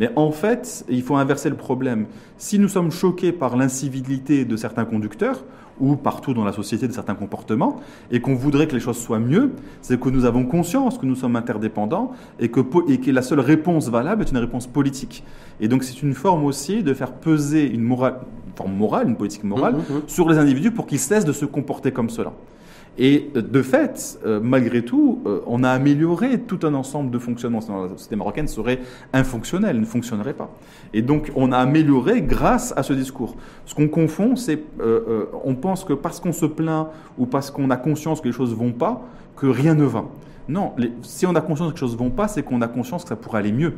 Mais en fait, il faut inverser le problème. Si nous sommes choqués par l'incivilité de certains conducteurs, ou partout dans la société de certains comportements, et qu'on voudrait que les choses soient mieux, c'est que nous avons conscience que nous sommes interdépendants et que, et que la seule réponse valable est une réponse politique. Et donc c'est une forme aussi de faire peser une morale, forme morale, une politique morale, mmh, mmh, mmh. sur les individus pour qu'ils cessent de se comporter comme cela. Et euh, de fait, euh, malgré tout, euh, on a amélioré tout un ensemble de fonctionnements. Sinon, la société marocaine serait infonctionnelle, ne fonctionnerait pas. Et donc, on a amélioré grâce à ce discours. Ce qu'on confond, c'est on pense que parce qu'on se plaint ou parce qu'on a conscience que les choses vont pas, que rien ne va. Non, si on a conscience que les choses vont pas, c'est qu'on a conscience que ça pourrait aller mieux.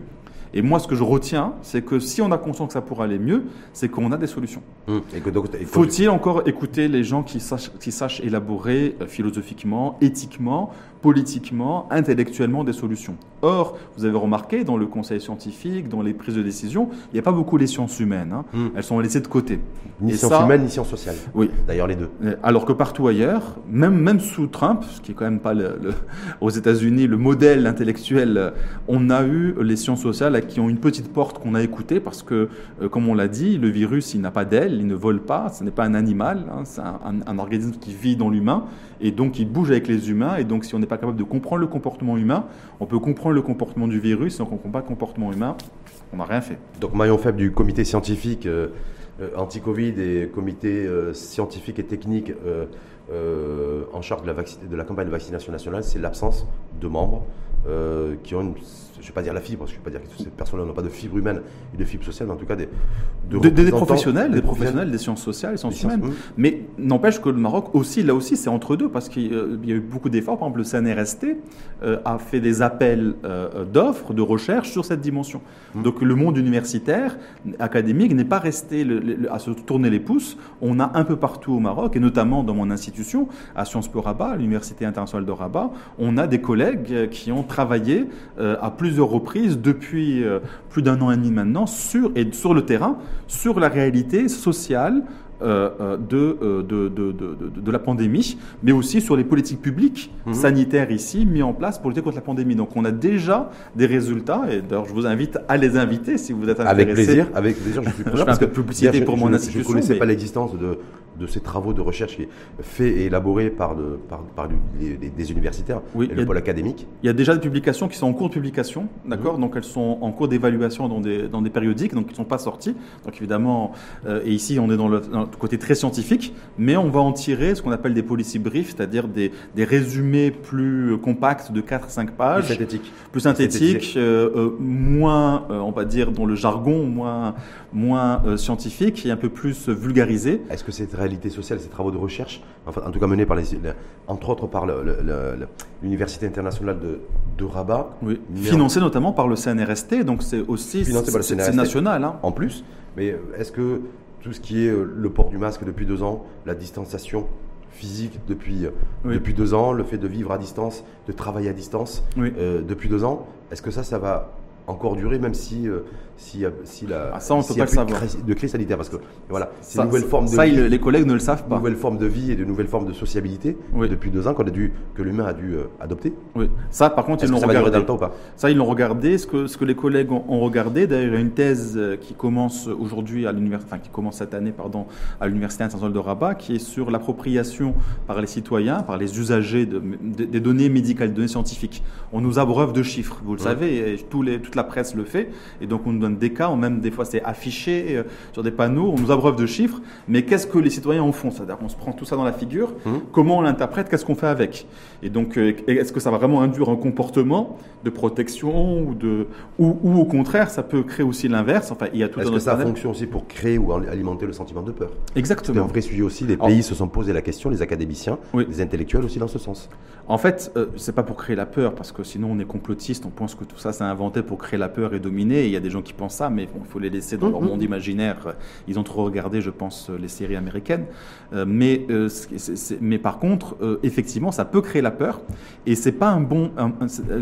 Et moi, ce que je retiens, c'est que si on a conscience que ça pourrait aller mieux, c'est qu'on a des solutions. Hum, Faut-il encore écouter les gens qui sachent, qui sachent élaborer euh, philosophiquement, éthiquement, politiquement, intellectuellement des solutions Or, vous avez remarqué, dans le conseil scientifique, dans les prises de décision, il n'y a pas beaucoup les sciences humaines. Hein. Hum. Elles sont laissées de côté. Ni sciences humaines, ni sciences sociales. Oui. D'ailleurs, les deux. Euh, alors que partout ailleurs, même, même sous Trump, ce qui est quand même pas le, aux États-Unis le modèle intellectuel, euh, on a eu les sciences sociales qui ont une petite porte qu'on a écoutée parce que, euh, comme on l'a dit, le virus, il n'a pas d'aile, il ne vole pas, ce n'est pas un animal, hein, c'est un, organisme qui vit dans l'humain et donc il bouge avec les humains. Et donc, si on n'est pas capable de comprendre le comportement humain, on peut comprendre le comportement du virus, donc on ne comprend pas le comportement humain, on n'a rien fait. Donc maillon faible du comité scientifique euh, euh, anti-Covid et comité euh, scientifique et technique en charge de la, de la, campagne de vaccination nationale, c'est l'absence de membres qui ont une je ne vais pas dire la fibre, parce que je ne vais pas dire que ces personnes-là n'ont pas de fibre humaine et de fibre sociale, mais en tout cas des, des, professionnels, des professionnels des sciences sociales, des sciences humaines. Mais n'empêche que le Maroc aussi, là aussi, c'est entre deux, parce qu'il y a eu beaucoup d'efforts. Par exemple, le CNRST euh, a fait des appels euh, d'offres, de recherche sur cette dimension. Mmh. Donc le monde universitaire, académique, n'est pas resté à se tourner les pouces. On a un peu partout au Maroc, et notamment dans mon institution, à Sciences Po Rabat, l'Université internationale de Rabat, on a des collègues qui ont travaillé euh, à plus plusieurs reprises depuis euh, plus d'un an et demi maintenant sur, et sur le terrain sur la réalité sociale euh, euh, de, de, de, de, la pandémie, mais aussi sur les politiques publiques mhm. sanitaires ici mis en place pour lutter contre la pandémie. Donc on a déjà des résultats, et d'ailleurs je vous invite à les inviter si vous êtes intéressé. Avec plaisir, avec plaisir, je suis je fais un peu de publicité pour mon institution. Je ne connaissais pas l'existence de, de ces travaux de recherche qui est fait et élaboré par, de, par, par des universitaires oui, et le pôle académique. Il y a déjà des publications qui sont en cours de publication, d'accord mhm. Donc elles sont en cours d'évaluation dans des, dans des périodiques, donc qui ne sont pas sorties. Donc évidemment, euh, et ici on est dans le, dans côté très scientifique, mais on va en tirer ce qu'on appelle des policy briefs, c'est-à-dire des, des, résumés plus compacts de 4-5 pages. Plus synthétiques. Plus synthétiques, euh, euh, moins, on va dire, dans le jargon, moins, moins scientifique et un peu plus vulgarisé. Est-ce que cette réalité sociale, ces travaux de recherche, enfin, en tout cas menés par les, entre autres par l'Université internationale de, de Rabat. Oui. Financé notamment par le CNRST, donc c'est aussi c'est national. Hein. En plus, mais est-ce que tout ce qui est euh, le port du masque depuis deux ans, la distanciation physique depuis, euh, depuis deux ans, le fait de vivre à distance, de travailler à distance euh, depuis deux ans, est-ce que ça, ça va encore durer, même si, euh, si, si la ah, ça, on peut pas le savoir. De, crise sanitaire, parce que voilà, c'est une nouvelle forme de ça, les collègues ne le savent pas. Nouvelle forme de vie et de nouvelles formes de sociabilité depuis deux ans qu'on a dû, que l'humain a dû euh, adopter. Oui, ça par contre, ils l'ont regardé. Dans le temps, ou pas ça, ils l'ont regardé. Ce que, ce que les collègues ont, regardé, d'ailleurs, il y a une thèse euh, qui commence aujourd'hui à l'université, enfin qui commence cette année, pardon, à l'université internationale de Rabat, qui est sur l'appropriation par les citoyens, par les usagers de, des données médicales, des données scientifiques. On nous abreuve de chiffres, vous le savez, et tous les, toute la presse le fait, et donc on donne des cas, même des fois c'est affiché euh, sur des panneaux, on nous abreuve de chiffres, mais qu'est-ce que les citoyens en font? C'est-à-dire qu'on se prend tout ça dans la figure, mmh. comment on l'interprète, qu'est-ce qu'on fait avec? Et donc euh, est-ce que ça va vraiment induire un comportement de protection ou, de, ou, au contraire ça peut créer aussi l'inverse? Enfin, il y a tout Est-ce que ça fonctionne aussi pour créer ou alimenter le sentiment de peur? Exactement. C'est un vrai sujet aussi, les pays se sont posé la question, les académiciens, les intellectuels aussi dans ce sens. En fait, euh, c'est pas pour créer la peur, parce que sinon on est complotiste, on pense que tout ça c'est inventé pour créer la peur et dominer. il y a des gens qui pensent ça, mais il faut les laisser dans leur mm-hmm. monde imaginaire. Ils ont trop regardé, je pense, les séries américaines. Euh, mais, euh, mais par contre, effectivement, ça peut créer la peur, et c'est pas un bon.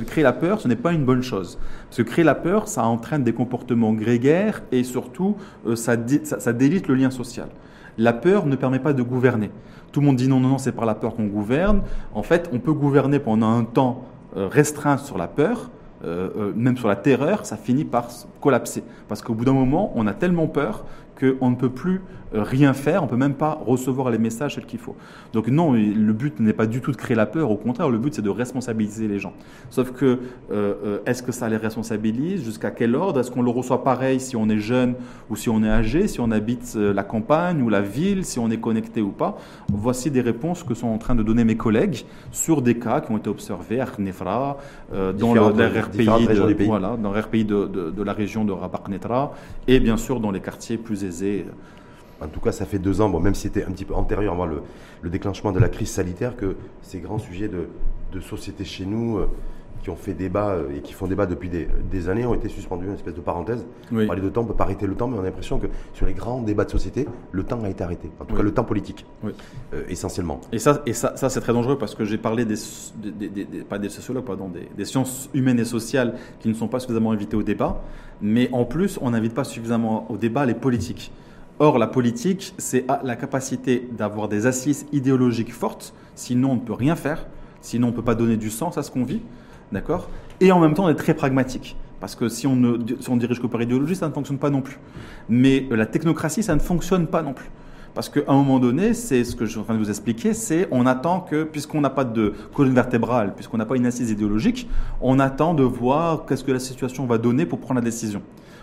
créer la peur, ce n'est pas une bonne chose, parce que créer la peur, ça entraîne des comportements grégaires et surtout, ça, ça, ça délite le lien social. La peur ne permet pas de gouverner. Tout le monde dit non, non, non, c'est par la peur qu'on gouverne. En fait, on peut gouverner pendant un temps euh, restreint sur la peur, euh, euh, même sur la terreur, ça finit par collapser. Parce qu'au bout d'un moment, on a tellement peur qu'on ne peut plus rien faire, on ne peut même pas recevoir les messages tels qu'il faut. Donc non, le but n'est pas du tout de créer la peur, au contraire, le but c'est de responsabiliser les gens. Sauf que, euh, euh, est-ce que ça les responsabilise? Jusqu'à quel ordre? Est-ce qu'on le reçoit pareil si on est jeune ou si on est âgé, si on habite la campagne ou la ville, si on est connecté ou pas? Voici des réponses que sont en train de donner mes collègues sur des cas qui ont été observés à Knefra, dans le, de, voilà, dans RPI de, de, la région de Rabat Knetra, et bien sûr dans les quartiers plus aisés en tout cas, ça fait deux ans, bon, même si c'était un petit peu antérieur avant le, le, déclenchement de la crise sanitaire, que ces grands sujets de, de société chez nous, euh, qui ont fait débat euh, et qui font débat depuis des, des, années, ont été suspendus, une espèce de parenthèse. Oui. Parler de temps, on ne peut pas arrêter le temps, mais on a l'impression que sur les grands débats de société, le temps a été arrêté. En tout cas, le temps politique, oui. euh, essentiellement. Et ça, et ça, ça c'est très dangereux parce que j'ai parlé des, des, des, pas des sociologues, pardon, des, sciences humaines et sociales qui ne sont pas suffisamment invités au débat, mais en plus, on n'invite pas suffisamment au débat les politiques. Or, la politique, c'est la capacité d'avoir des assises idéologiques fortes, sinon on ne peut rien faire, sinon on ne peut pas donner du sens à ce qu'on vit, d'accord? Et en même temps, on est très pragmatique. Parce que si on ne si on dirige que par idéologie, ça ne fonctionne pas non plus. Mais euh, la technocratie, ça ne fonctionne pas non plus. Parce qu'à un moment donné, c'est ce que je suis en train de vous expliquer, c'est on attend que, puisqu'on n'a pas de colonne vertébrale, puisqu'on n'a pas une assise idéologique, on attend de voir qu'est-ce que la situation va donner pour prendre la décision.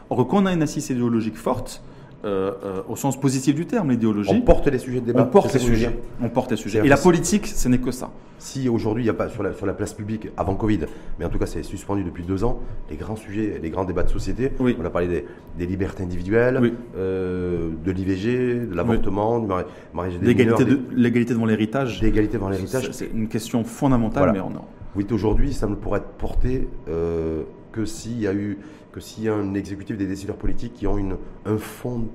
Or, quand on a une assise idéologique forte, euh, euh, au sens positif du terme, l'idéologie. On porte les sujets de débat. On porte les sujets. On porte les sujets. Et la politique, ce n'est que ça. Si aujourd'hui, il n'y a pas sur la, sur la place publique, avant Covid, mais en tout cas, c'est suspendu depuis deux ans, les grands sujets, les grands débats de société, Oui. on a parlé des, des libertés individuelles, Oui. euh, de l'IVG, de l'avortement, du mari- mariage des L'égalité de- l'égalité devant l'héritage, des- d'égalité devant l'héritage. c'est une question fondamentale, Voilà. mais on a. Oui, aujourd'hui, ça ne pourrait être porté que s'il y a eu, que s'il y a un exécutif des décideurs politiques qui ont une, un, fond,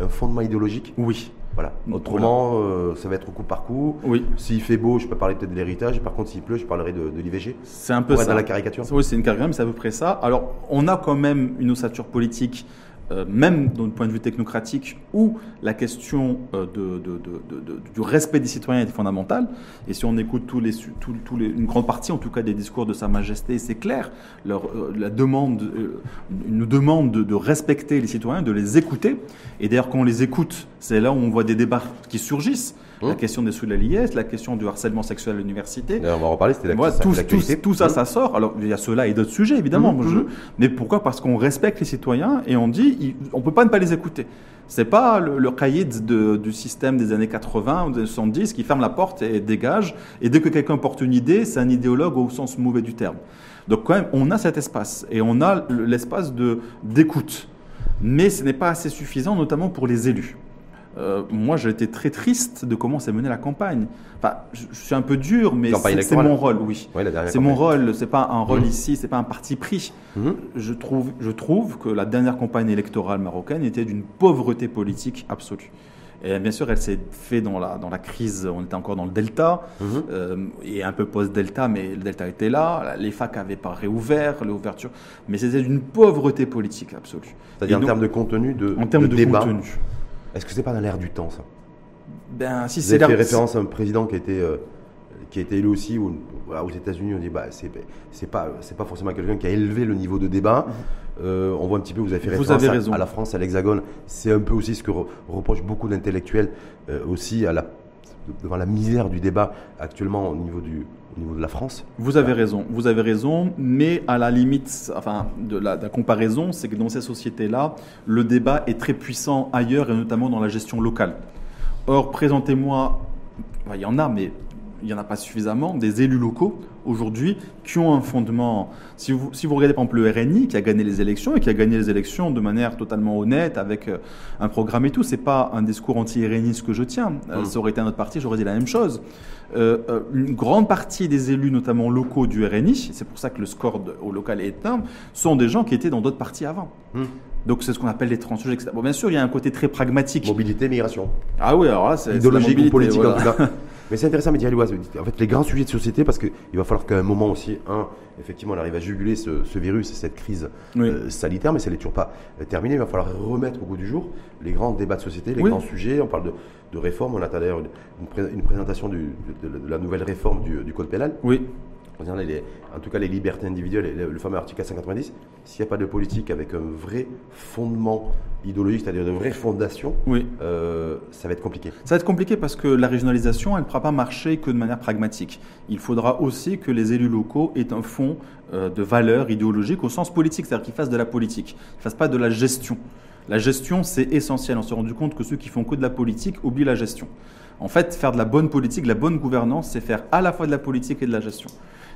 un fondement idéologique. Oui. Voilà. Autrement, euh, ça va être coup par coup. Oui. S'il fait beau, je peux parler peut-être de l'héritage. Par contre, s'il pleut, je parlerai de, de l'IVG. C'est un peu ça. dans la caricature. Oui, c'est une caricature, mais c'est à peu près ça. Alors, on a quand même une ossature politique, euh, même d'un point de vue technocratique, où la question euh, de, de- de- du respect des citoyens est fondamentale. Et si on écoute tous les, tous- les- une grande partie, en tout cas, des discours de Sa Majesté, c'est clair. Leur, euh, la demande, euh, une demande de, de respecter les citoyens, de les écouter. Et d'ailleurs, quand on les écoute, c'est là où on voit des débats qui surgissent. La Hum. question des sous de la liesse, la question du harcèlement sexuel à l'université. On va en reparler. C'était la Voilà, tout, tout- tout ça, Mmh. ça sort. Alors, il y a cela et d'autres sujets, évidemment. Je- mhm. Mais pourquoi? Parce qu'on respecte les citoyens et on dit, on peut pas ne pas les écouter. C'est pas le, le de- du système des années 80 ou des années 70 qui ferme la porte et dégage. Et dès que quelqu'un porte une idée, c'est un idéologue au sens mauvais du terme. Donc, quand même, on a cet espace et on a l'espace de d'écoute. Mais ce n'est pas assez suffisant, notamment pour les élus. Euh, moi, j'ai été très triste de comment s'est menée la campagne. Enfin, je, je suis un peu dur, mais c'est mon rôle, oui. C'est mon rôle, c'est pas un rôle Mhm. ici, c'est pas un parti pris. Mhm. Je trouve, je trouve que la dernière campagne électorale marocaine était d'une pauvreté politique absolue. Et bien sûr, elle s'est faite dans la, dans la crise, on était encore dans le Delta, Mhm. euh, et un peu post-Delta, mais le Delta était là, les facs n'avaient pas réouvert, l'ouverture, mais c'était d'une pauvreté politique absolue. C'est-à-dire en termes de contenu, de, en termes de, débat. contenu. Est-ce que c'est pas dans l'air du temps, ça? Ben, si Vous c'est avez fait référence à un président qui a été, euh, qui a été élu aussi où- voilà, aux États-Unis. On dit bah c'est c'est pas c'est pas forcément quelqu'un qui a élevé le niveau de débat. Euh, on voit un petit peu. Vous avez fait Mhm. Vous référence avez à- la France, à l'Hexagone. C'est un peu aussi ce que re- reprochent beaucoup d'intellectuels euh, aussi à la devant la misère du débat actuellement au niveau du au niveau de la France. Vous avez raison, vous avez raison, mais à la limite, enfin, de la, de la comparaison, c'est que dans ces sociétés-là, le débat est très puissant ailleurs et notamment dans la gestion locale. Or, présentez-moi, il y en a, mais il n'y en a pas suffisamment, des élus locaux aujourd'hui qui ont un fondement. Si vous, si vous regardez par exemple le RNI qui a gagné les élections et qui a gagné les élections de manière totalement honnête avec euh, un programme et tout, c'est pas un discours anti-RNI ce que je tiens. Euh, Mm. Ça aurait été un autre parti, j'aurais dit la même chose. Euh, euh, une grande partie des élus, notamment locaux du RNI, c'est pour ça que le score de- au local est énorme, sont des gens qui étaient dans d'autres partis avant. Hmm. Donc c'est ce qu'on appelle les transsujets, etc. Bon, bien sûr, il y a un côté très pragmatique. Mobilité, migration. Ah oui, alors là, c'est c'est la idéologique ou politique voilà. en tout cas. Mais c'est intéressant, Mehdi Alouaz. En fait, les grands sujets de société, parce qu'il va falloir qu'à un moment aussi, un, effectivement, on arrive à juguler ce, ce virus et cette crise Oui. euh, sanitaire, mais ça n'est toujours pas euh, terminé. Il va falloir remettre au goût du jour les grands débats de société, les Oui. grands sujets. On parle de, de réforme. On attend d'ailleurs une, une pré- une présentation du- de, de la nouvelle réforme du, du code pénal. Oui, concernant les- en tout cas les libertés individuelles le, le fameux article 190, s'il n'y a pas de politique avec un vrai fondement idéologique, c'est-à-dire de vraies fondations, oui. euh, ça va être compliqué. Ça va être compliqué parce que la régionalisation, elle ne pourra pas marcher que de manière pragmatique. Il faudra aussi que les élus locaux aient un fond euh, de valeurs idéologiques au sens politique, c'est-à-dire qu'ils fassent de la politique, qu'ils ne fassent pas de la gestion. La gestion, c'est essentiel. On s'est rendu compte que ceux qui font que de la politique oublient la gestion. En fait, faire de la bonne politique, de la bonne gouvernance, c'est faire à la fois de la politique et de la gestion.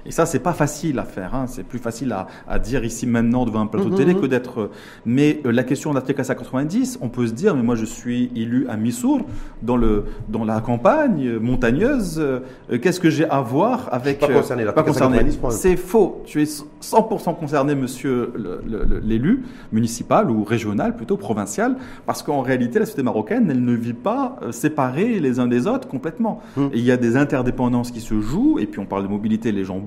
Et ça, c'est pas facile à faire. hein. C'est plus facile à, à dire ici maintenant devant un plateau de télé que d'être. euh, Mais euh, la question de l'article 190, on peut se dire, mais moi je suis élu à Missour, dans, le, dans la campagne euh, montagneuse. euh, Qu'est-ce que j'ai à voir avec. pas euh, concerné, l'article pas concerné. 190, point. C'est faux. Tu es 100% concerné, monsieur le- le- le- l'élu municipal ou régional, plutôt provincial, parce qu'en réalité, la société marocaine, elle ne vit pas euh, séparée les uns des autres complètement. Hmm. Et il y a des interdépendances qui se jouent, et puis on parle de mobilité, les gens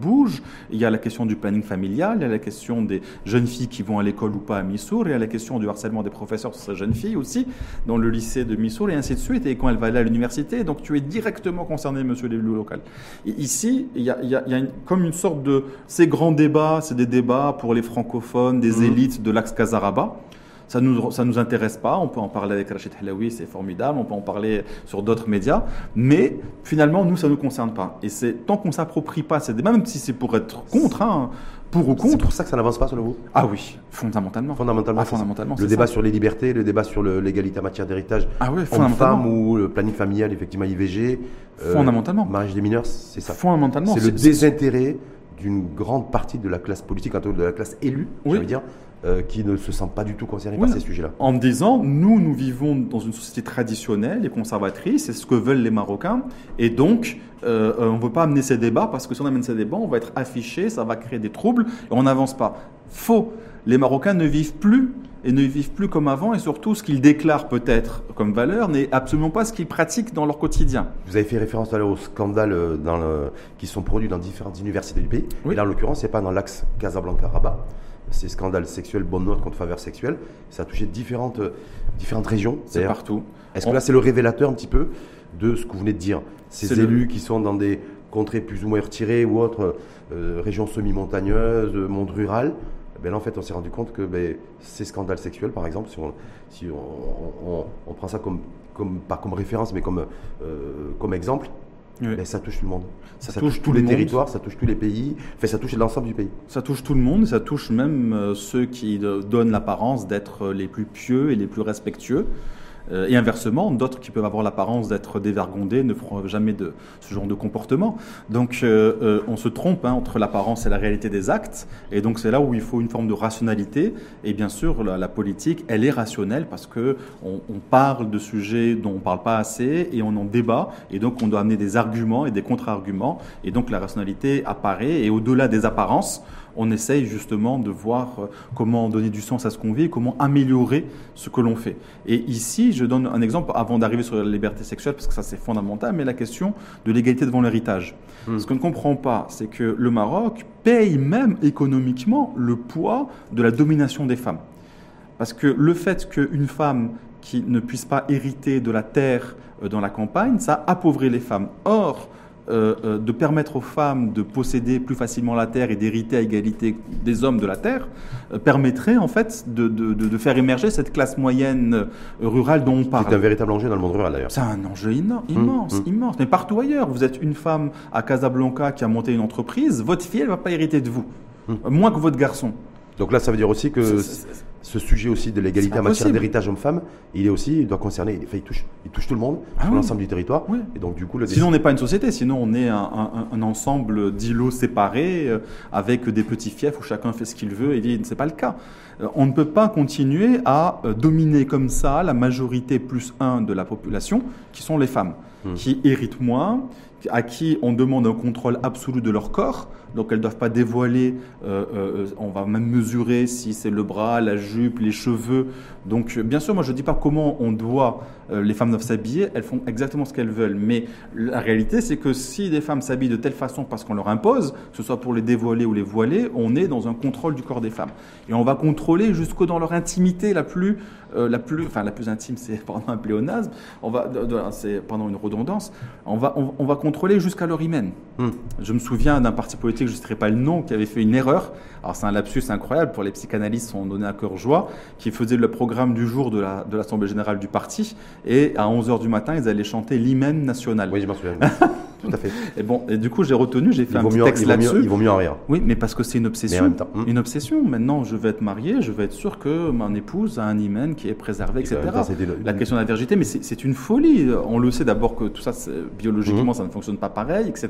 Il y a la question du planning familial, il y a la question des jeunes filles qui vont à l'école ou pas à Missour, il y a la question du harcèlement des professeurs sur ces jeunes filles aussi, dans le lycée de Missour, et ainsi de suite, et quand elle va aller à l'université. Donc tu es directement concerné, monsieur l'élu local. Et ici, il y a, il y a- il y a une- comme une sorte de. Ces grands débats, c'est des débats pour les francophones, des Mhm. élites de l'axe Casaraba. Ça nous, ça nous intéresse pas. On peut en parler avec Rachid Halawi, c'est formidable. On peut en parler sur d'autres médias. Mais finalement, nous, ça ne nous concerne pas. Et c'est tant qu'on s'approprie pas ces débats, même si c'est pour être contre, hein, pour ou C'est contre. pour ça que ça n'avance pas selon vous? Ah oui, fondamentalement. Fondamentalement. Ah, c'est fondamentalement, Le c'est débat ça. sur les libertés, le débat sur l'égalité en matière d'héritage, Ah oui, homme-femme ou le planning familial, effectivement IVG, euh, Fondamentalement. mariage des mineurs, c'est ça. Fondamentalement. C'est le désintérêt d'une grande partie de la classe politique, de la classe élue, Oui. je veux dire, euh, qui ne se sent pas du tout concernée Oui. par ces sujets-là. en me disant, nous, nous vivons dans une société traditionnelle et conservatrice, c'est ce que veulent les Marocains, et donc euh, on ne veut pas amener ces débats, parce que si on amène ces débats, on va être affiché, ça va créer des troubles, et on n'avance pas. Faux. Les Marocains ne vivent plus, et ne vivent plus comme avant, et surtout ce qu'ils déclarent peut-être comme valeur n'est absolument pas ce qu'ils pratiquent dans leur quotidien. Vous avez fait référence tout à l'heure aux scandales euh, dans le- qui sont produits dans différentes universités du pays. Oui. Et là, en l'occurrence, c'est pas dans l'axe Casablanca-Rabat. C'est scandales sexuels, bonne note contre faveur sexuelle. Ça a touché différentes, euh, différentes régions. C'est partout. Est-ce que On- là, c'est le révélateur un petit peu de ce que vous venez de dire? Ces le- élus qui sont dans des contrées plus ou moins retirées ou autres euh, régions semi-montagneuses, euh, monde rural. eh Ben là, en fait, on s'est rendu compte que ben, ces scandales sexuels, par exemple, si on, si on, on- on prend ça comme, comme, pas comme référence, mais comme, euh, comme exemple, Oui. ben, ça touche tout le monde. Ça Ça, touche tous le les monde. territoires, ça touche tous les pays, enfin, ça touche l'ensemble du pays. Ça touche tout le monde, ça touche même euh, ceux qui donnent l'apparence d'être euh, les plus pieux et les plus respectueux. Euh, et inversement, d'autres qui peuvent avoir l'apparence d'être dévergondés ne feront jamais de ce genre de comportement. Donc euh, euh, on se trompe hein, entre l'apparence et la réalité des actes. Et donc c'est là où il faut une forme de rationalité. Et bien sûr, la, politique, elle est rationnelle parce que on, on parle de sujets dont on parle pas assez et on en débat. Et donc on doit amener des arguments et des contre-arguments. Et donc la rationalité apparaît. Et au-delà des apparences, on essaye justement de voir euh, comment donner du sens à ce qu'on vit et comment améliorer ce que l'on fait. Et ici, je donne un exemple avant d'arriver sur la liberté sexuelle, parce que ça c'est fondamental, mais la question de l'égalité devant l'héritage. Hmm. Ce qu'on ne comprend pas, c'est que le Maroc paye même économiquement le poids de la domination des femmes. Parce que le fait qu'une femme qui ne puisse pas hériter de la terre euh, dans la campagne, ça appauvrit les femmes. Or, euh, euh, de permettre aux femmes de posséder plus facilement la terre et d'hériter à égalité des hommes de la terre euh, permettrait en fait de, de- de- de faire émerger cette classe moyenne rurale dont on C'est un parle. véritable enjeu dans le monde rural, d'ailleurs. C'est un enjeu ino- immense, mmh. immense. Mais partout ailleurs, vous êtes une femme à Casablanca qui a monté une entreprise, votre fille, elle va pas hériter de vous, Mmh. Moins que votre garçon. Donc là, ça veut dire aussi que C'est- c'est- c'est- ce sujet aussi de l'égalité C'est en matière d'héritage homme-femme, il est aussi, il doit concerner, enfin, il touche, il touche tout le monde, Ah sur oui. l'ensemble du territoire. Oui. Et donc, du coup, le Sinon, on n'est pas une société, sinon on est un, un- un ensemble d'îlots séparés euh, avec des petits fiefs où chacun fait ce qu'il veut, et ce n'est pas le cas. Euh, On ne peut pas continuer à euh, dominer comme ça la majorité plus un de la population, qui sont les femmes, Hmm. qui héritent moins, à qui on demande un contrôle absolu de leur corps, donc elles ne doivent pas dévoiler, euh, euh, on va même mesurer si c'est le bras, la jupe, les cheveux. Donc euh, bien sûr, moi je ne dis pas comment on doit, euh, les femmes doivent s'habiller, elles font exactement ce qu'elles veulent, mais la réalité c'est que si des femmes s'habillent de telle façon parce qu'on leur impose, que ce soit pour les dévoiler ou les voiler, on est dans un contrôle du corps des femmes. Et on va contrôler jusqu'au dans leur intimité la plus, euh, la plus, enfin la plus intime, c'est pardon un pléonasme, on va, c'est pendant une redondance, on va, on, on va contrôler jusqu'à leur hymen. Hmm. Je me souviens d'un parti politique, je ne citerai pas le nom, qui avait fait une erreur. Alors c'est un lapsus incroyable pour les psychanalystes, sont donnés à cœur joie, qui faisait le programme du jour de la- de l'Assemblée générale du parti. Et à 11h du matin, ils allaient chanter l'hymen national. Oui, je m'en souviens. Tout à fait. Et bon, et du coup, j'ai retenu, j'ai fait Il un vaut, petit mieux, texte là-dessus. il vaut mieux en rire. Oui, mais parce que c'est une Mais en obsession. même temps, hmm. Une obsession. Maintenant, je vais être marié, je vais être sûr que mon épouse a un hymen qui est préservé, etc. temps, le- La question de la virginité, mais c'est une folie. On le sait d'abord que tout ça, biologiquement, Mhm. ça ne fonctionne pas pareil, etc.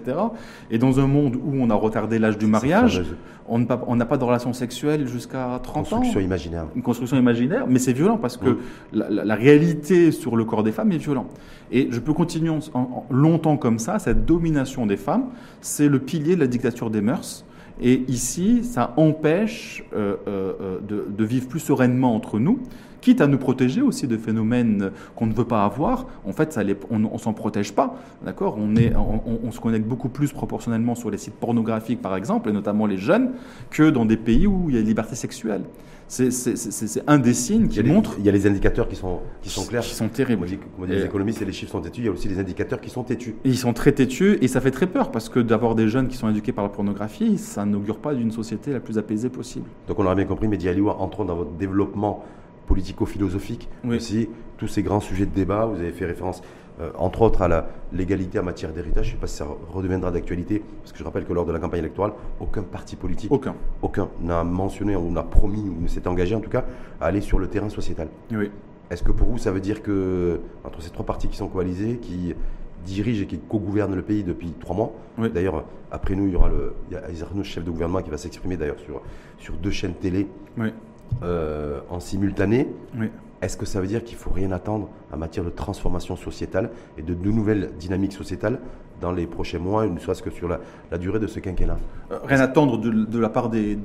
Et dans un monde où on a retardé l'âge du mariage, on n'a pas, pas de relation sexuelle jusqu'à 30 ans. Construction imaginaire. Une construction imaginaire, mais c'est violent parce que Mhm. la, la- la réalité sur le corps des femmes est violente. Et je peux continuer en- en- en- longtemps comme ça. Cette domination des femmes, c'est le pilier de la dictature des mœurs. Et ici, ça empêche euh, euh, euh, de, vivre plus sereinement entre nous, quitte à nous protéger aussi de phénomènes qu'on ne veut pas avoir. En fait, ça on ne s'en protège pas. D'accord? On- on se connecte beaucoup plus proportionnellement sur les sites pornographiques, par exemple, et notamment les jeunes, que dans des pays où il y a liberté sexuelle. C'est un des signes qui montrent il y a les indicateurs qui sont, qui sont clairs. qui sont terribles. comme les économistes, et les chiffres sont têtus. Il y a aussi les indicateurs qui sont têtus. Et ils sont très têtus et ça fait très peur parce que d'avoir des jeunes qui sont éduqués par la pornographie, ça n'augure pas d'une société la plus apaisée possible. Donc on aura bien compris, Mehdi Alioua, entrons dans votre développement politico-philosophique aussi, tous ces grands sujets de débat. Vous avez fait référence, euh, entre autres, à la l'égalité en matière d'héritage. Je ne sais pas si ça redeviendra d'actualité, parce que je rappelle que lors de la campagne électorale, aucun parti politique, aucun, aucun n'a mentionné ou n'a promis ou ne s'est engagé en tout cas à aller sur le terrain sociétal. Oui. Est-ce que pour vous, ça veut dire que entre ces trois partis qui sont coalisés, qui dirigent et qui co-gouvernent le pays depuis trois mois. D'ailleurs, après nous, il y aura le, il chef de gouvernement, qui va s'exprimer d'ailleurs sur, sur deux chaînes télé euh, en simultané. Est-ce que ça veut dire qu'il ne faut rien attendre en matière de transformation sociétale et de, de nouvelles dynamiques sociétales dans les prochains mois, ne serait-ce que sur la, durée de ce quinquennat euh, Rien à attendre de, la part des,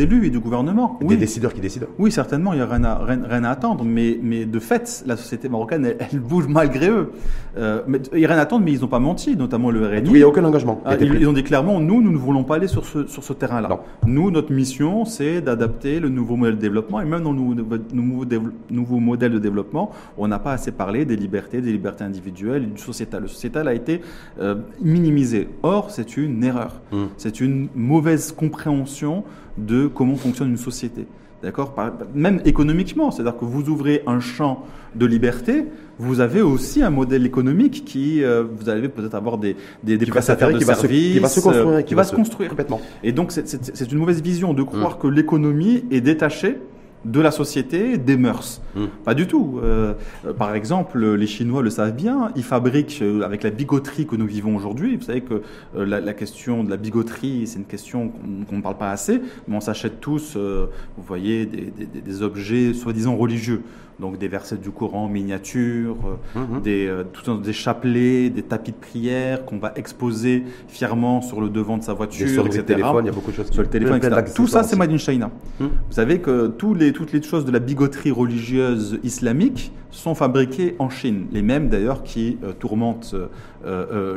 élus et du gouvernement. Des décideurs qui décident Oui, certainement, il n'y a rien à, rien, à, attendre. Mais, mais de fait, la société marocaine, elle, bouge malgré eux. Euh, mais, il n'y a rien à attendre, mais ils n'ont pas menti, notamment le RNI. Oui, il n'y a aucun engagement. Ah, ils, ont dit clairement, nous, nous ne voulons pas aller sur ce, sur ce terrain-là. Nous, notre mission, c'est d'adapter le nouveau modèle de développement. Et même dans nos nouveaux, nouveaux modèles de développement, on n'a pas assez parlé des libertés, des libertés individuelles du sociétal. Le sociétal a été... Euh, minimiser. Or, c'est une erreur. Hmm. C'est une mauvaise compréhension de comment fonctionne une société. D'accord? Même économiquement, c'est-à-dire que vous ouvrez un champ de liberté, vous avez aussi un modèle économique qui, euh, vous allez peut-être avoir des, des, des prestataires de services, qui va se construire, euh, qui, va se construire complètement. Et donc, c'est une mauvaise vision de croire hmm. que l'économie est détachée de la société, des mœurs. Hmm. Pas du tout. Euh, par exemple, les Chinois le savent bien, ils fabriquent, euh, avec la bigoterie que nous vivons aujourd'hui, vous savez que euh, la, question de la bigoterie, c'est une question qu'on ne parle pas assez, mais on s'achète tous, vous voyez, des objets soi-disant religieux donc des versets du Coran miniatures, euh, mhm. des, euh, des chapelets, des tapis de prière qu'on va exposer fièrement sur le devant de sa voiture, sur etc. Le téléphone, il y a beaucoup de choses. Sur le téléphone, Tout ça, c'est made in China. Mhm. Vous savez que tous les, toutes les choses de la bigoterie religieuse islamique sont fabriquées en Chine, les mêmes d'ailleurs qui euh, tourmentent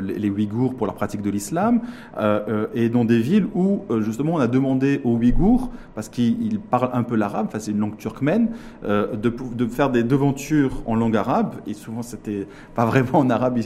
les, les, Ouïghours pour la pratique de l'islam, et dans des villes où justement on a demandé aux Ouïghours, parce qu'ils parlent un peu l'arabe, enfin c'est une langue turkmène, de, faire des devantures en langue arabe, et souvent c'était pas vraiment en arabe,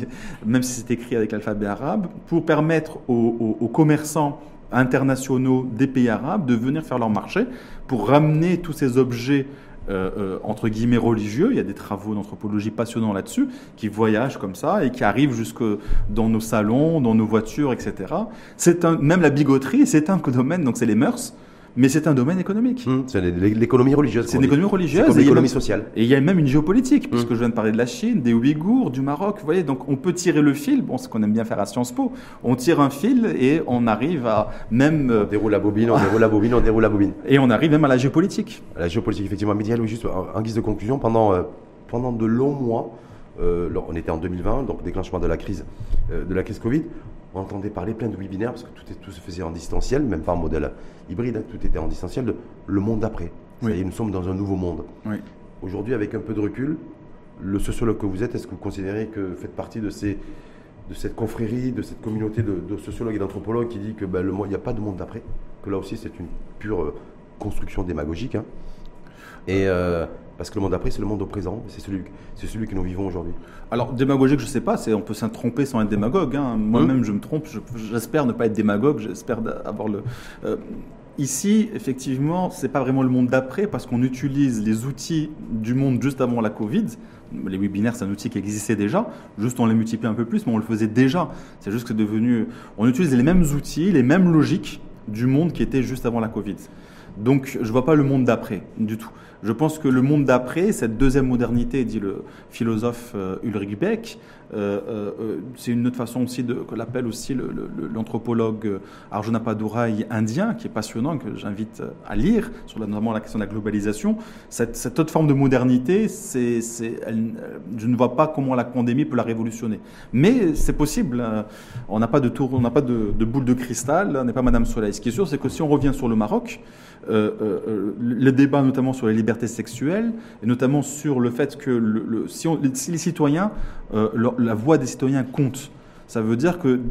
même si c'est écrit avec l'alphabet arabe, pour permettre aux, commerçants internationaux des pays arabes de venir faire leur marché, pour ramener tous ces objets euh, euh, entre guillemets religieux. Il y a des travaux d'anthropologie passionnants là-dessus, qui voyagent comme ça et qui arrivent jusque dans nos salons, dans nos voitures, etc. C'est un, même la bigoterie, c'est un domaine, donc c'est les mœurs mais c'est un domaine économique. Hum, c'est l'économie religieuse. C'est une économie religieuse. C'est l'économie sociale. Et il y a même une géopolitique, hum. puisque je viens de parler de la Chine, des Ouïghours, du Maroc. Vous voyez, donc on peut tirer le fil, bon, ce qu'on aime bien faire à Sciences Po. On tire un fil et on arrive à même. On déroule la bobine, on déroule la bobine, on déroule la bobine. Et on arrive même à la géopolitique. la géopolitique, effectivement. Mais juste en guise de conclusion, pendant, euh, pendant de longs mois, euh, on était en 2020, donc déclenchement de la crise, euh, de la crise Covid on entendait parler plein de webinaires, parce que tout, tout se faisait en distanciel, même pas en modèle hybride, hein, tout était en distanciel, de le monde d'après. Oui. nous sommes dans un nouveau monde. Aujourd'hui, avec un peu de recul, le sociologue que vous êtes, est-ce que vous considérez que vous faites partie de, ces, de cette confrérie, de cette communauté de, sociologues et d'anthropologues qui dit que ben, il n'y a pas de monde d'après, que là aussi c'est une pure euh, construction démagogique hein. Et euh, parce que le monde d'après, c'est le monde au présent, c'est celui, c'est celui que nous vivons aujourd'hui. Alors, démagogique, je ne sais pas, c'est, on peut s'en tromper sans être démagogue. Hein. Moi-même, hum. je me trompe, j'espère ne pas être démagogue, j'espère avoir le. Euh, ici, effectivement, c'est pas vraiment le monde d'après parce qu'on utilise les outils du monde juste avant la Covid. Les webinaires, c'est un outil qui existait déjà, juste on les multiplie un peu plus, mais on le faisait déjà. C'est juste que c'est devenu. On utilise les mêmes outils, les mêmes logiques du monde qui était juste avant la Covid. Donc, je ne vois pas le monde d'après du tout. Je pense que le monde d'après, cette deuxième modernité, dit le philosophe euh, Ulrich Beck, c'est une autre façon aussi de, que l'appelle aussi l'anthropologue Arjuna Padurai indien, qui est passionnant, que j'invite à lire, sur notamment la question de la globalisation. Cette, autre forme de modernité, c'est, je ne vois pas comment la pandémie peut la révolutionner. Mais c'est possible. On n'a pas de tour, on n'a pas de, boule de cristal, on n'est pas Madame Soleil. Ce qui est sûr, c'est que si on revient sur le Maroc, euh, euh, le débat notamment sur les libertés sexuelles, et notamment sur le fait que le, si, les citoyens, euh, la voix des citoyens compte, ça veut dire que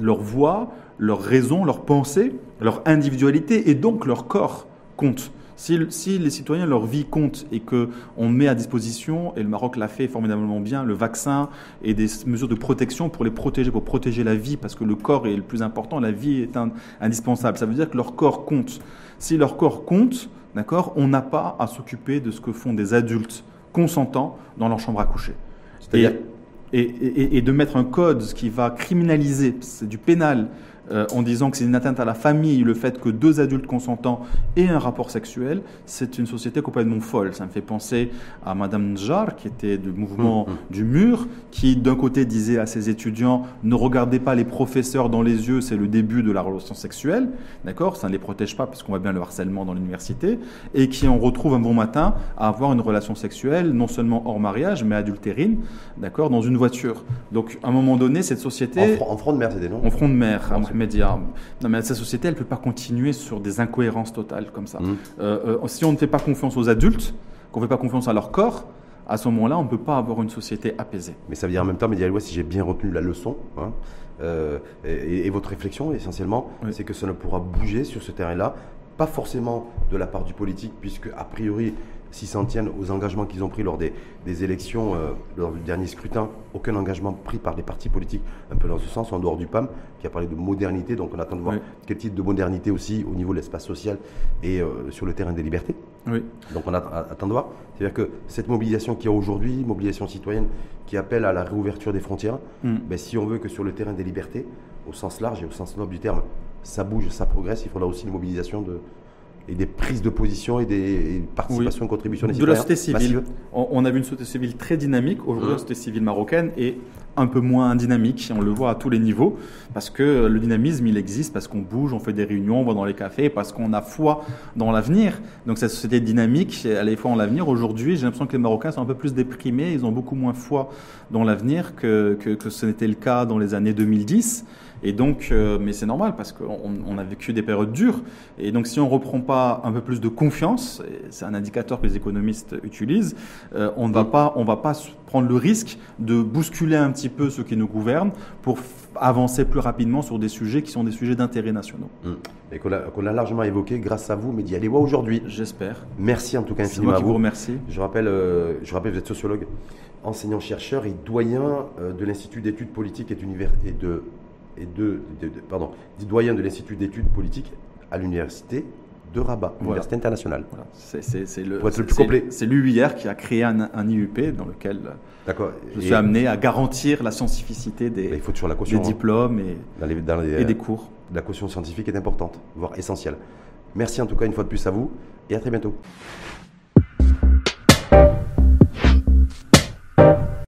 leur voix, leur raison, leur pensée, leur individualité et donc leur corps comptent. Si, si, les citoyens, leur vie compte et qu'on met à disposition, et le Maroc l'a fait formidablement bien, le vaccin et des mesures de protection pour les protéger, pour protéger la vie, parce que le corps est le plus important, la vie est indispensable. Ça veut dire que leur corps compte. Si leur corps compte, d'accord, on n'a pas à s'occuper de ce que font des adultes consentants dans leur chambre à coucher. C'est-à-dire et, de mettre un code qui va criminaliser, c'est du pénal, euh, en disant que c'est une atteinte à la famille, le fait que deux adultes consentants aient un rapport sexuel, c'est une société complètement folle. Ça me fait penser à Madame Njar, qui était du mouvement Mmh, du mur, qui d'un côté disait à ses étudiants ne regardez pas les professeurs dans les yeux, c'est le début de la relation sexuelle, d'accord? Ça ne les protège pas parce qu'on voit bien le harcèlement dans l'université, et qui en retrouve un bon matin à avoir une relation sexuelle, non seulement hors mariage, mais adultérine, d'accord, dans une voiture. Donc à un moment donné, cette société... En, fr- en front de mer, c'était non? En front de mer, Non, à c'est- média. Non, mais cette société, elle ne peut pas continuer sur des incohérences totales comme ça. Mhm. Euh, euh, si on ne fait pas confiance aux adultes, qu'on ne fait pas confiance à leur corps, à ce moment-là, on ne peut pas avoir une société apaisée. Mais ça veut dire en même temps, Média si j'ai bien retenu la leçon, hein, euh, et, et votre réflexion essentiellement, Oui. c'est que ça ne pourra bouger sur ce terrain-là, pas forcément de la part du politique, puisque a priori, s'ils s'en tiennent aux engagements qu'ils ont pris lors des, des élections, euh, lors du dernier scrutin, aucun engagement pris par les partis politiques, un peu dans ce sens, en dehors du PAM, qui a parlé de modernité, donc on attend de voir Oui. quel type de modernité aussi au niveau de l'espace social et euh, sur le terrain des libertés. Oui. Donc on att- attend de voir. C'est-à-dire que cette mobilisation qu'il y a aujourd'hui, mobilisation citoyenne qui appelle à la réouverture des frontières, Mm. ben, si on veut que sur le terrain des libertés, au sens large et au sens noble du terme, ça bouge, ça progresse, il faudra aussi une mobilisation de, et des prises de position et des et une participation, une contribution des de la société civile. On, on a vu une société civile très dynamique. Aujourd'hui, Mhm. la société civile marocaine est un peu moins dynamique. On le voit à tous les niveaux. Parce que le dynamisme, il existe parce qu'on bouge, on fait des réunions, on va dans les cafés, parce qu'on a foi dans l'avenir. Donc cette société dynamique, elle a foi en l'avenir. Aujourd'hui, j'ai l'impression que les Marocains sont un peu plus déprimés. Ils ont beaucoup moins foi dans l'avenir que, que, que ce n'était le cas dans les années 2010. Et donc, euh, mais c'est normal parce qu'on on a vécu des périodes dures. Et donc, si on reprend pas un peu plus de confiance, c'est un indicateur que les économistes utilisent, euh, on ne va pas, on va pas prendre le risque de bousculer un petit peu ceux qui nous gouvernent pour avancer plus rapidement sur des sujets qui sont des sujets d'intérêt nationaux. Mm. Et qu'on a, largement évoqué grâce à vous, Mehdi Alewa, aujourd'hui. J'espère. Merci en tout cas C'est infiniment moi à qui vous vous. remercie. Je rappelle, euh, je rappelle, vous êtes sociologue, enseignant-chercheur et doyen de l'Institut d'études politiques et, et de, et de, de- de- pardon, dit doyen de l'Institut d'études politiques à l'Université de Rabat, Université internationale. Voilà. C'est, le, le plus complet. C'est l'UIR qui a créé un, un IUP dans lequel D'accord. je Et- suis amené à garantir la scientificité des, bah, il faut toujours la des caution. hein. diplômes et, Dans les- dans les- et des cours. La caution scientifique est importante, voire essentielle. Merci en tout cas une fois de plus à vous et à très bientôt.